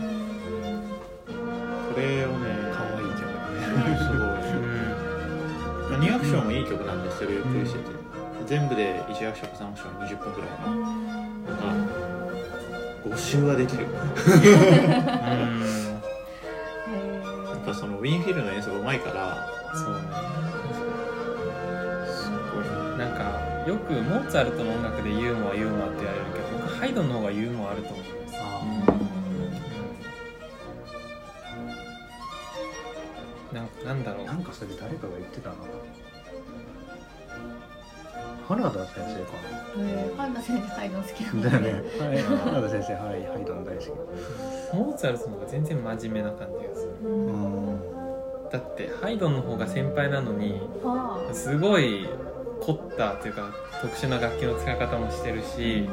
れをね可愛い曲だねすごいにうんまあ2楽章もいい曲なんですよゆっくりしてて全部で1楽章か3楽章20分くらいのなんか5周はできるやっぱそのウィンフィルの演奏がうまいからそうねすごいなんかよくモーツァルトの音楽でユーモアユーモアって言われるけど僕ハイドンの方がユーモアあると思いかそれ誰かが言ってたな原田先生かえー、ハンナ先生ハイドン好きなんなだよね。ねはい。原田先生はいハイドン大好き。モーツァルトの方が全然真面目な感じがする。だってハイドンの方が先輩なのにはあ。すごい凝ったっていうか特殊な楽器の使い方もしてるし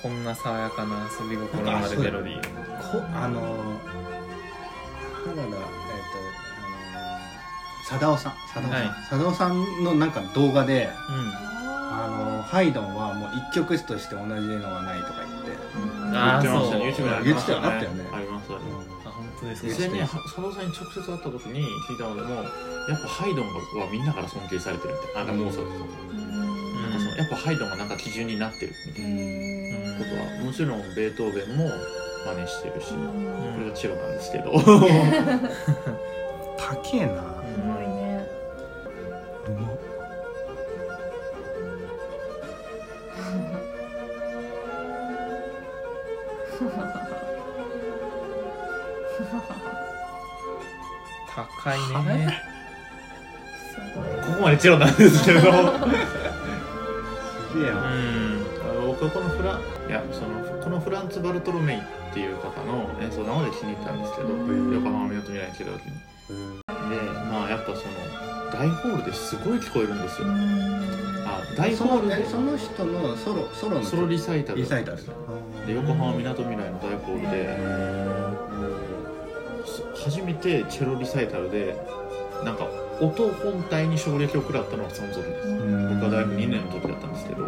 こんな爽やかな遊び心のあるメロディー。こあの原田貞夫さん貞夫さん、はい。貞夫さんのなんか動画でああのハイドンはもう一曲として同じのがないとか言って、ーあー言ってましたね。YouTube でありましたよね。言ってたあったよね。ありますありますあ本当です実際に佐藤さんに直接会った時に聞いたのでもやっぱハイドンはみんなから尊敬されてるみたいな。あモーツァルトとかうん。なんかそのやっぱハイドンがなんか基準になってるみたいなへことはもちろんベートーベンも真似してるしーこれがチェロなんですけど。高えな、高いね。ここまでチェロなんですけど。すげえうな、ん。あの僕はこのフラいやそのこのフランツ・バルトロメイっていう方の演奏生で気に入ったんですけどうん。横浜みなとみらいに来た時にでまあやっぱその大ホールですごい聞こえるんですよ。あ大そホールで。その人のソロソロのソロリサイタルリサイタルで横浜みなとみらいの大ホールで初めてチェロリサイタルでなんか音本体に衝撃を食らったのはその時です。僕は大学2年の時だったんですけど。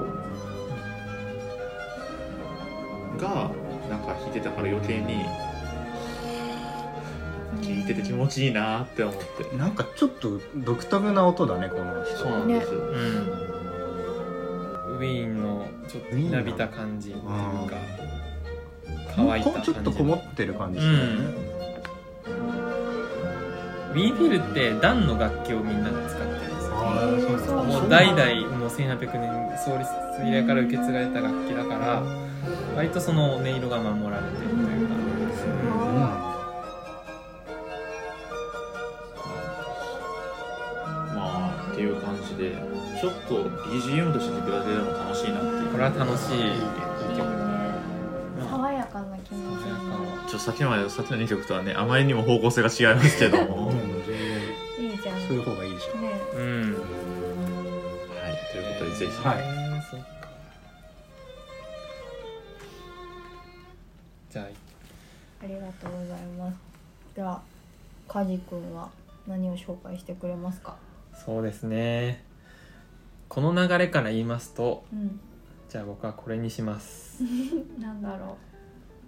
がなんか弾いてたから余計に聴いてて気持ちいいなって思って。なんかちょっと独特な音だねこの人。そうなんですよ、うん。ウィーンのちょっとひなびた感じっていうか乾いた感じちょっとこもってる感じですよね、ウィーンフィルってダンの楽器をみんなが使ってるんですよあーそうなんだもう代々もう1800年創立以来から受け継がれた楽器だから割とその音色が守られてるというか、まあっていう感じでちょっと BGM として聞くだけでも楽しいなっていう。これは楽しいかな気持ちになちょっとさっきまでさっきの2曲とはねあまりにも方向性が違いますけども、はい、いいじゃん。そういう方がいいでしょ。ねうん。ということでぜひ、はい。じゃあありがとうございます。ではカジ君は何を紹介してくれますか？そうですね。この流れから言いますとうん。じゃあ僕はこれにします。<laughs> なんだろ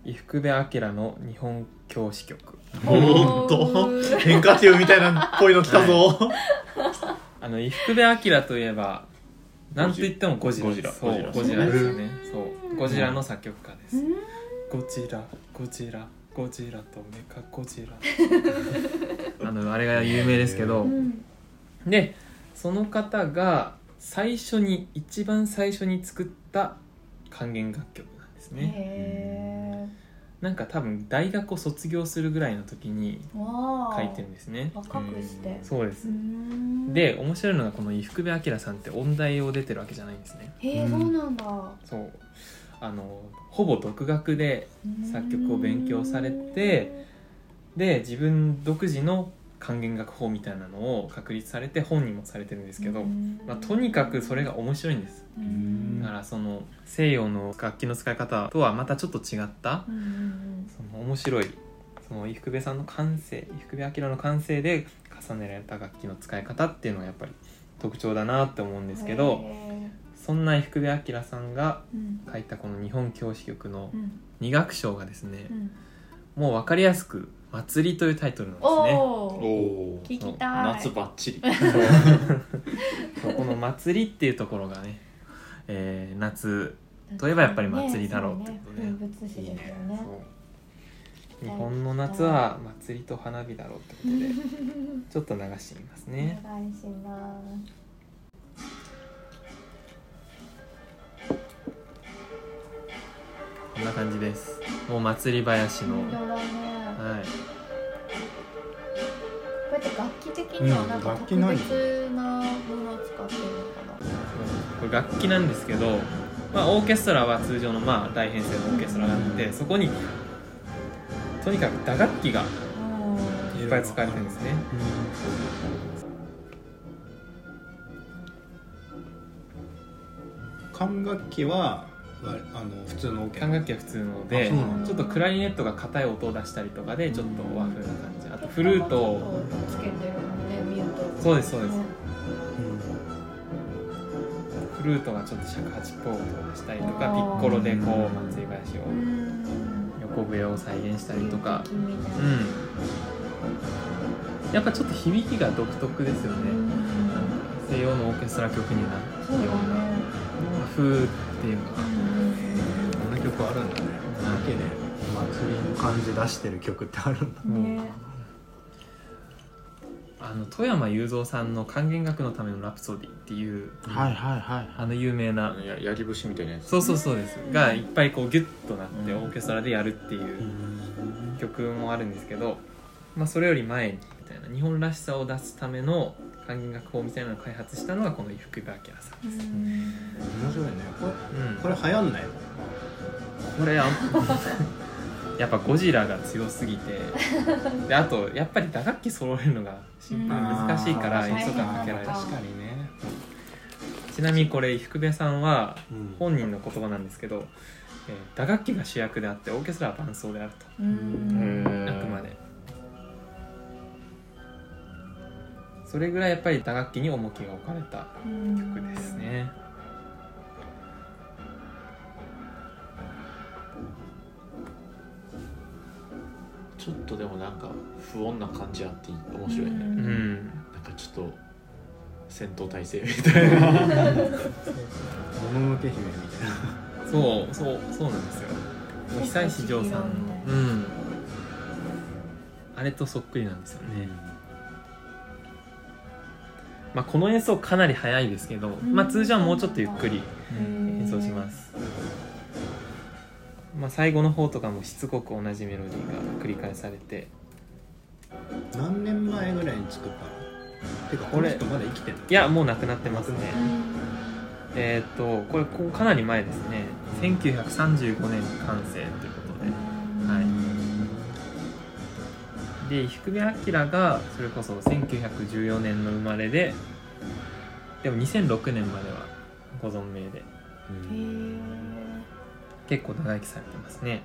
伊福部明の日本教師曲うおーっと？おー変化球みたいなっぽいの来たぞ、<laughs> あの伊福部明といえばなんといってもゴジラ。ゴジラ。そうゴジラ。ゴジラですよね。そう。ゴジラの作曲家です。うん。ゴジラゴジラゴジラとメカゴジラ。<laughs> あのあれが有名ですけど。うん。でその方が最初に一番最初に作った管弦楽曲なんですね。へなんか多分大学を卒業するぐらいの時に書いてるんですね。若くして。そうです。で面白いのがこの伊福部明さんって音大を出てるわけじゃないんですね。へえそうなんだ。そう。あのほぼ独学で作曲を勉強されてで自分独自の管弦楽法みたいなのを確立されて本にもされてるんですけど、まあ、とにかくそれが面白いんです。うん。だからその西洋の楽器の使い方とはまたちょっと違ったその面白いその伊福部さんの感性伊福部明の感性で重ねられた楽器の使い方っていうのがやっぱり特徴だなって思うんですけどへそんな伊福部明さんが書いたこの日本教師曲のうん。2楽章がですねうん。もう分かりやすく「祭り」というタイトルなんですね。おお聞きたい。夏バッチリ。そう。この「祭り」っていうところがね、えー夏といえばやっぱり祭りだろうってことで、ねね風物詩ですよね。そう。日本の夏は祭りと花火だろうってことでちょっと流してみますね。お願いします。こんな感じです。もう祭り林の、はい、こうやって楽器的にはなんか特うん楽器ない別なものを使ってるのかな？これ楽器なんですけど、まあ、オーケストラは通常のまあ大編成のオーケストラがあってそこにとにかく打楽器がいっぱい使われてるんですね。管楽器はわあの普通の管楽器は普通のでちょっとクラリネットが硬い音を出したりとかでちょっと和風な感じ。あとフルートを。つけてるもんね見るとそうですそうです。ねフルートがちょっと尺八っぽい音を出したりとかピッコロでこう祭り林をうん。横笛を再現したりとか。うん。やっぱちょっと響きが独特ですよね。西洋のオーケストラ曲にはそうだね。和風っていうかこんな曲あるんだねだけで祭りの感じ出してる曲ってあるんだねあの富山雄三さんの管弦楽のためのラプソディっていうはいはいはいあの有名なややり節みたいなやつ。そうそうそうです。がいっぱいこうギュッとなってうん。オーケストラでやるっていう曲もあるんですけど、まあ、それより前にみたいな日本らしさを出すための管弦楽法みたいなのを開発したのがこの伊福部明さんです、面白いね。これうん、これ流行んないの？これあんやっぱゴジラが強すぎて。であとやっぱり打楽器揃えるのがシンプルに難しいからうん演奏感かけられない確確かにね。ちなみにこれ伊福部さんはうん。本人の言葉なんですけど、えー打楽器が主役であってオーケストラは伴奏であると。うん。あくまで。それぐらいやっぱり打楽器に重きが置かれた曲ですねちょっとでもなんか不穏な感じあって面白いね、ううん。んなんかちょっと戦闘態勢みたいな。もののけ姫みたいなそう。そうそうなんですよ。久石譲さんの。うん。あれとそっくりなんですよね、まあ、この演奏かなり速いですけど、ん。まあ、通常はもうちょっとゆっくり演演奏します、まあ、最後の方とかもしつこく同じメロディーが繰り返されて。何年前ぐらいに作ったの？てかこの人まだ生きてんの？いやもうなくなってますね。えーっとこれこうかなり前ですね。1935年完成ということで。はい。で伊福部明がそれこそ1914年の生まれででも2006年まではご存命で。へえ結構長生きされてますね。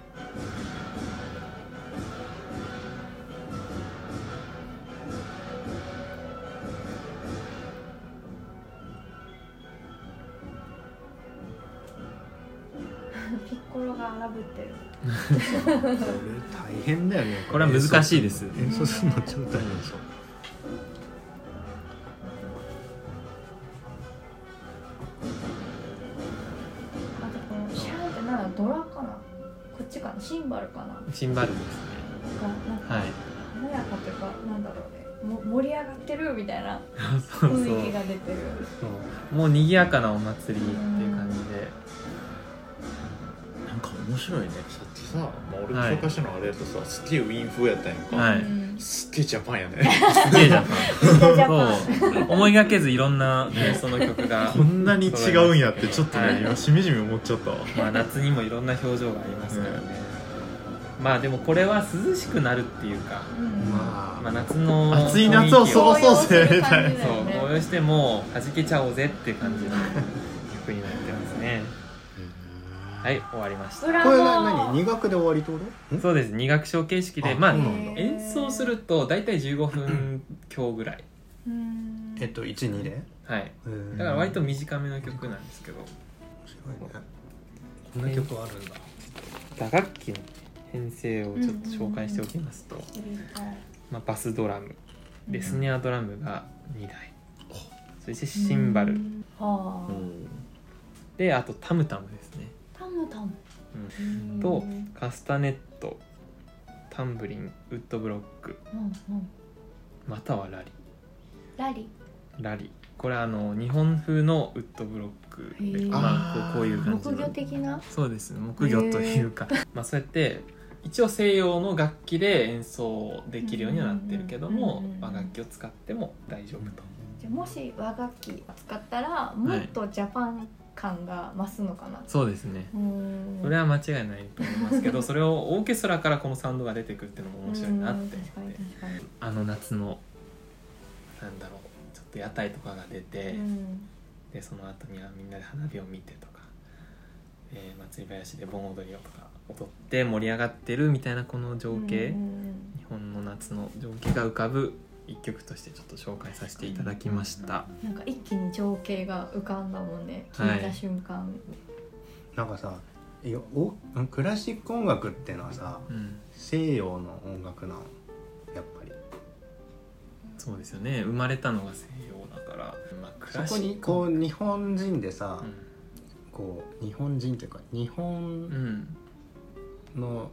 ピッコロが荒ぶってる。<laughs> これ大変だよね。これは難しいです。演奏するの超大変そうシンバルかな。シンバルですね。がなんかはい。華やかというかなんだろうね。も盛り上がってるみたいなそうそう。雰囲気が出てる。そう。もう賑やかなお祭りっていう感じで。なんか面白いね。さっきさ、まあ、俺がはい。紹介したのはあれやとさ、すっげえウィン風やったんやんか、はい。うんすっげえジャパンやね。すげえジャパン。ジャパン。そう。思いがけずいろんなテイストの曲が。こんなに違うんやってちょっとね、はい。今しみじみ思っちゃったわ。まあ夏にもいろんな表情がありますからね、まあでもこれは涼しくなるっていうか、うん。ままあ、夏の暑い夏を過ごそうぜみたいな。そう紅葉しても弾けちゃおうぜっていう感じの曲になってますね。はい終わりました。これな何？二学で終わりってこと？そうです2楽章形式であまあ演奏すると大体15分強ぐらい。うん。えっと12で？はい。だだから割と短めの曲なんですけど。面白いね。こんな曲あるんだ。打楽器の編成をちょっと紹介しておきますと、まあ、バスドラム。でスネアドラムが2台。そしてシンバル。はあ、であとタムタムですね、タムタム。うん。とカスタネット。タンブリン。ウッドブロック。うんうん。またはラリ。ラリ。ラリ。これはあの日本風のウッドブロックでまあこうこういう感じ木魚の的な？そうです。木魚というか。まあそうやって一応西洋の楽器で演奏できるようにはなってるけども和楽器を使っても大丈夫と。じゃあもし和楽器を使ったらもっとジャパン感が増すのかな、そうですね。それは間違いないと思いますけど <laughs> それをオーケストラからこのサウンドが出てくるっていうのも面白いなってあの夏のなんだろうちょっと屋台とかが出て、うん。でその後にはみんなで花火を見てとか、えー祭り林で盆踊りをとか踊って盛り上がってるみたいなこの情景、日本の夏の情景が浮かぶ一曲としてちょっと紹介させていただきました、なんか一気に情景が浮かんだもんね。はい。聞いた瞬間、なんかさいやおクラシック音楽っていうのはさうん、西洋の音楽なのやっぱり。そうですよね。生まれたのが西洋だから、まあ、クラシック。そこにこう日本人でさ、うん。こう日本人っていうか日う本んの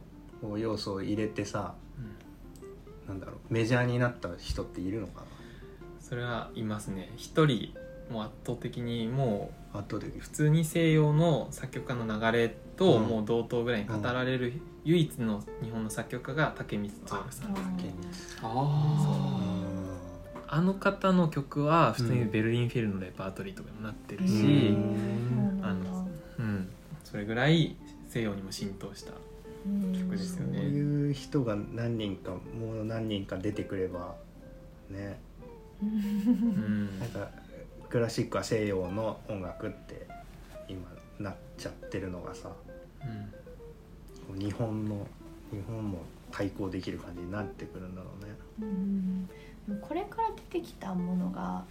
要素を入れてさうん。なんだろうメジャーになった人っているのかそれはいますね。一人もう圧倒的にもな圧倒的う普通に西洋の作曲家の流れとうん。もう同等ぐらいに語られる唯一の日本の作曲家が竹光徹さん。ああの方の曲は普通にベルリンフィルのレパートリーとかにもなってるし、うなん。だあのうん、それぐらい西洋にも浸透したうん曲ですよそうねいう人が何人かもう何人か出てくればね。うん。なんかクラシックは西洋の音楽って今なっちゃってるのがさうん。日本の日本も対抗できる感じになってくるんだろうね。うん。これから出てきたものが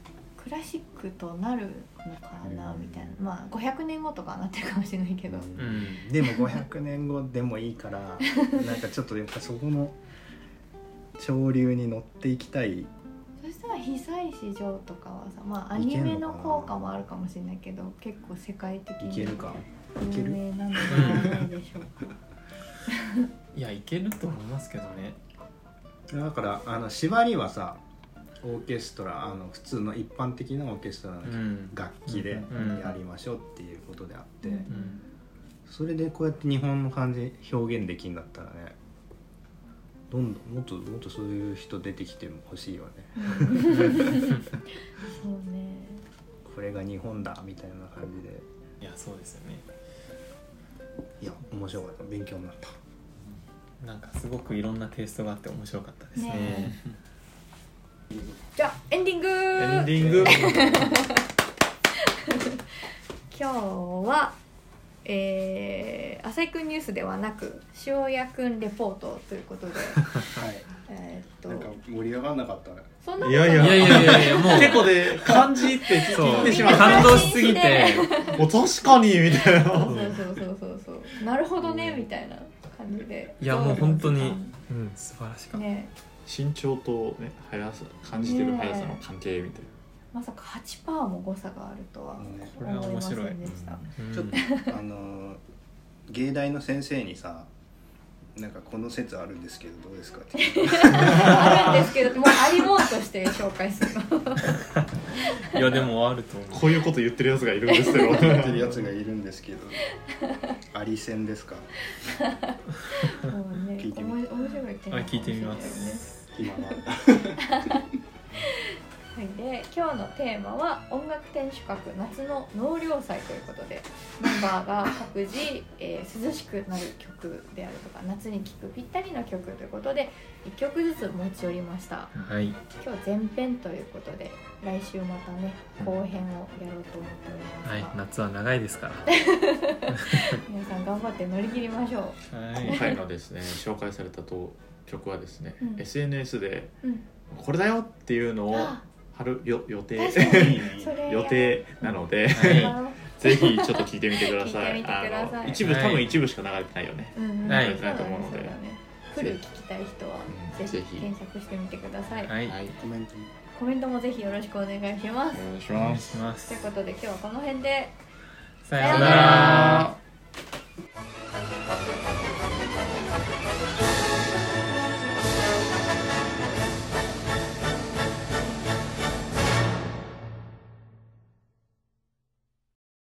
クラシックとなるのかなみたいな。まあ500年後とかはなってるかもしれないけど、うん。でも500年後でもいいから <laughs> なんかちょっとやっぱそこの潮流に乗っていきたい。そしたら久石譲とかはさまあアいニメの効果もあるかもしれないけど結構世界的にいけるか？いけ有る名なのではないでしょうか。<laughs> いやいけると思いますけどね。だからあの縛りはさオーケストラあの普通の一般的なオーケストラのうん。楽器でうん。やりましょうっていうことであって、それでこうやって日本の感じ表現できんだったらねどんどんもっともっとそういう人出てきてほしいよね。そうね。これが日本だみたいな感じで。いやそうですよね。いや面白かった。勉強になった。なんかすごくいろんなテイストがあって面白かったですね。ねじゃあエンディング。エンディング。<laughs> 今日はえー、浅井くんニュースではなく塩谷くんレポートということで。はい。えーっなんかと盛り上がんなかったね。そんなことい。やいやいやいやいやいやもう。結構で漢字ってそう。聞いてしまう感動しすぎて。お確かにみたいな。そうそうそうそうそう。なるほどねみたいな感じで。いやもう本当にどうん素晴らしかった、ね身長とね速さ感じてる速さの関係みたいまさか8%も誤差があるとはこれは面白い。思いませんでした。うん。ちょっとあの芸大の先生にさなんかこの説あるんですけどどうですかって。あるんですけどもうありもんとして紹介するの。いやでもあるとな思う。こういうこと言ってるやつがいるんですけど。言ってるやつがいるんですけど。ありせんですか。もうね聞いてみあ聞いてみます。今ははい、で今日のテーマは音楽天守閣夏の納涼祭ということでメンバーが各自、えー涼しくなる曲であるとか夏に聴くぴったりの曲ということで1曲ずつ持ち寄りました。はい。今日前編ということで来週またね後編をやろうと思っておりますが、はい夏は長いですから。<laughs> 皆さん頑張って乗り切りましょはい。今回のですね紹介されたと曲はですね、うん。SNS でう、うん、これだよっていうのをあ貼るよ予定。<laughs> 予定なので、はい。ぜひちょっと聞いてみてください。聞いてみてください。あの一部、はい。多分一部しか流れてないよね。うんうん。はいと思うので。フル聞きたい人はうんぜひ検索してみてください、はい、はい。コメントも。コメントもぜひよろしくお願いします。お願いします。ということで今日はこの辺で。さようなら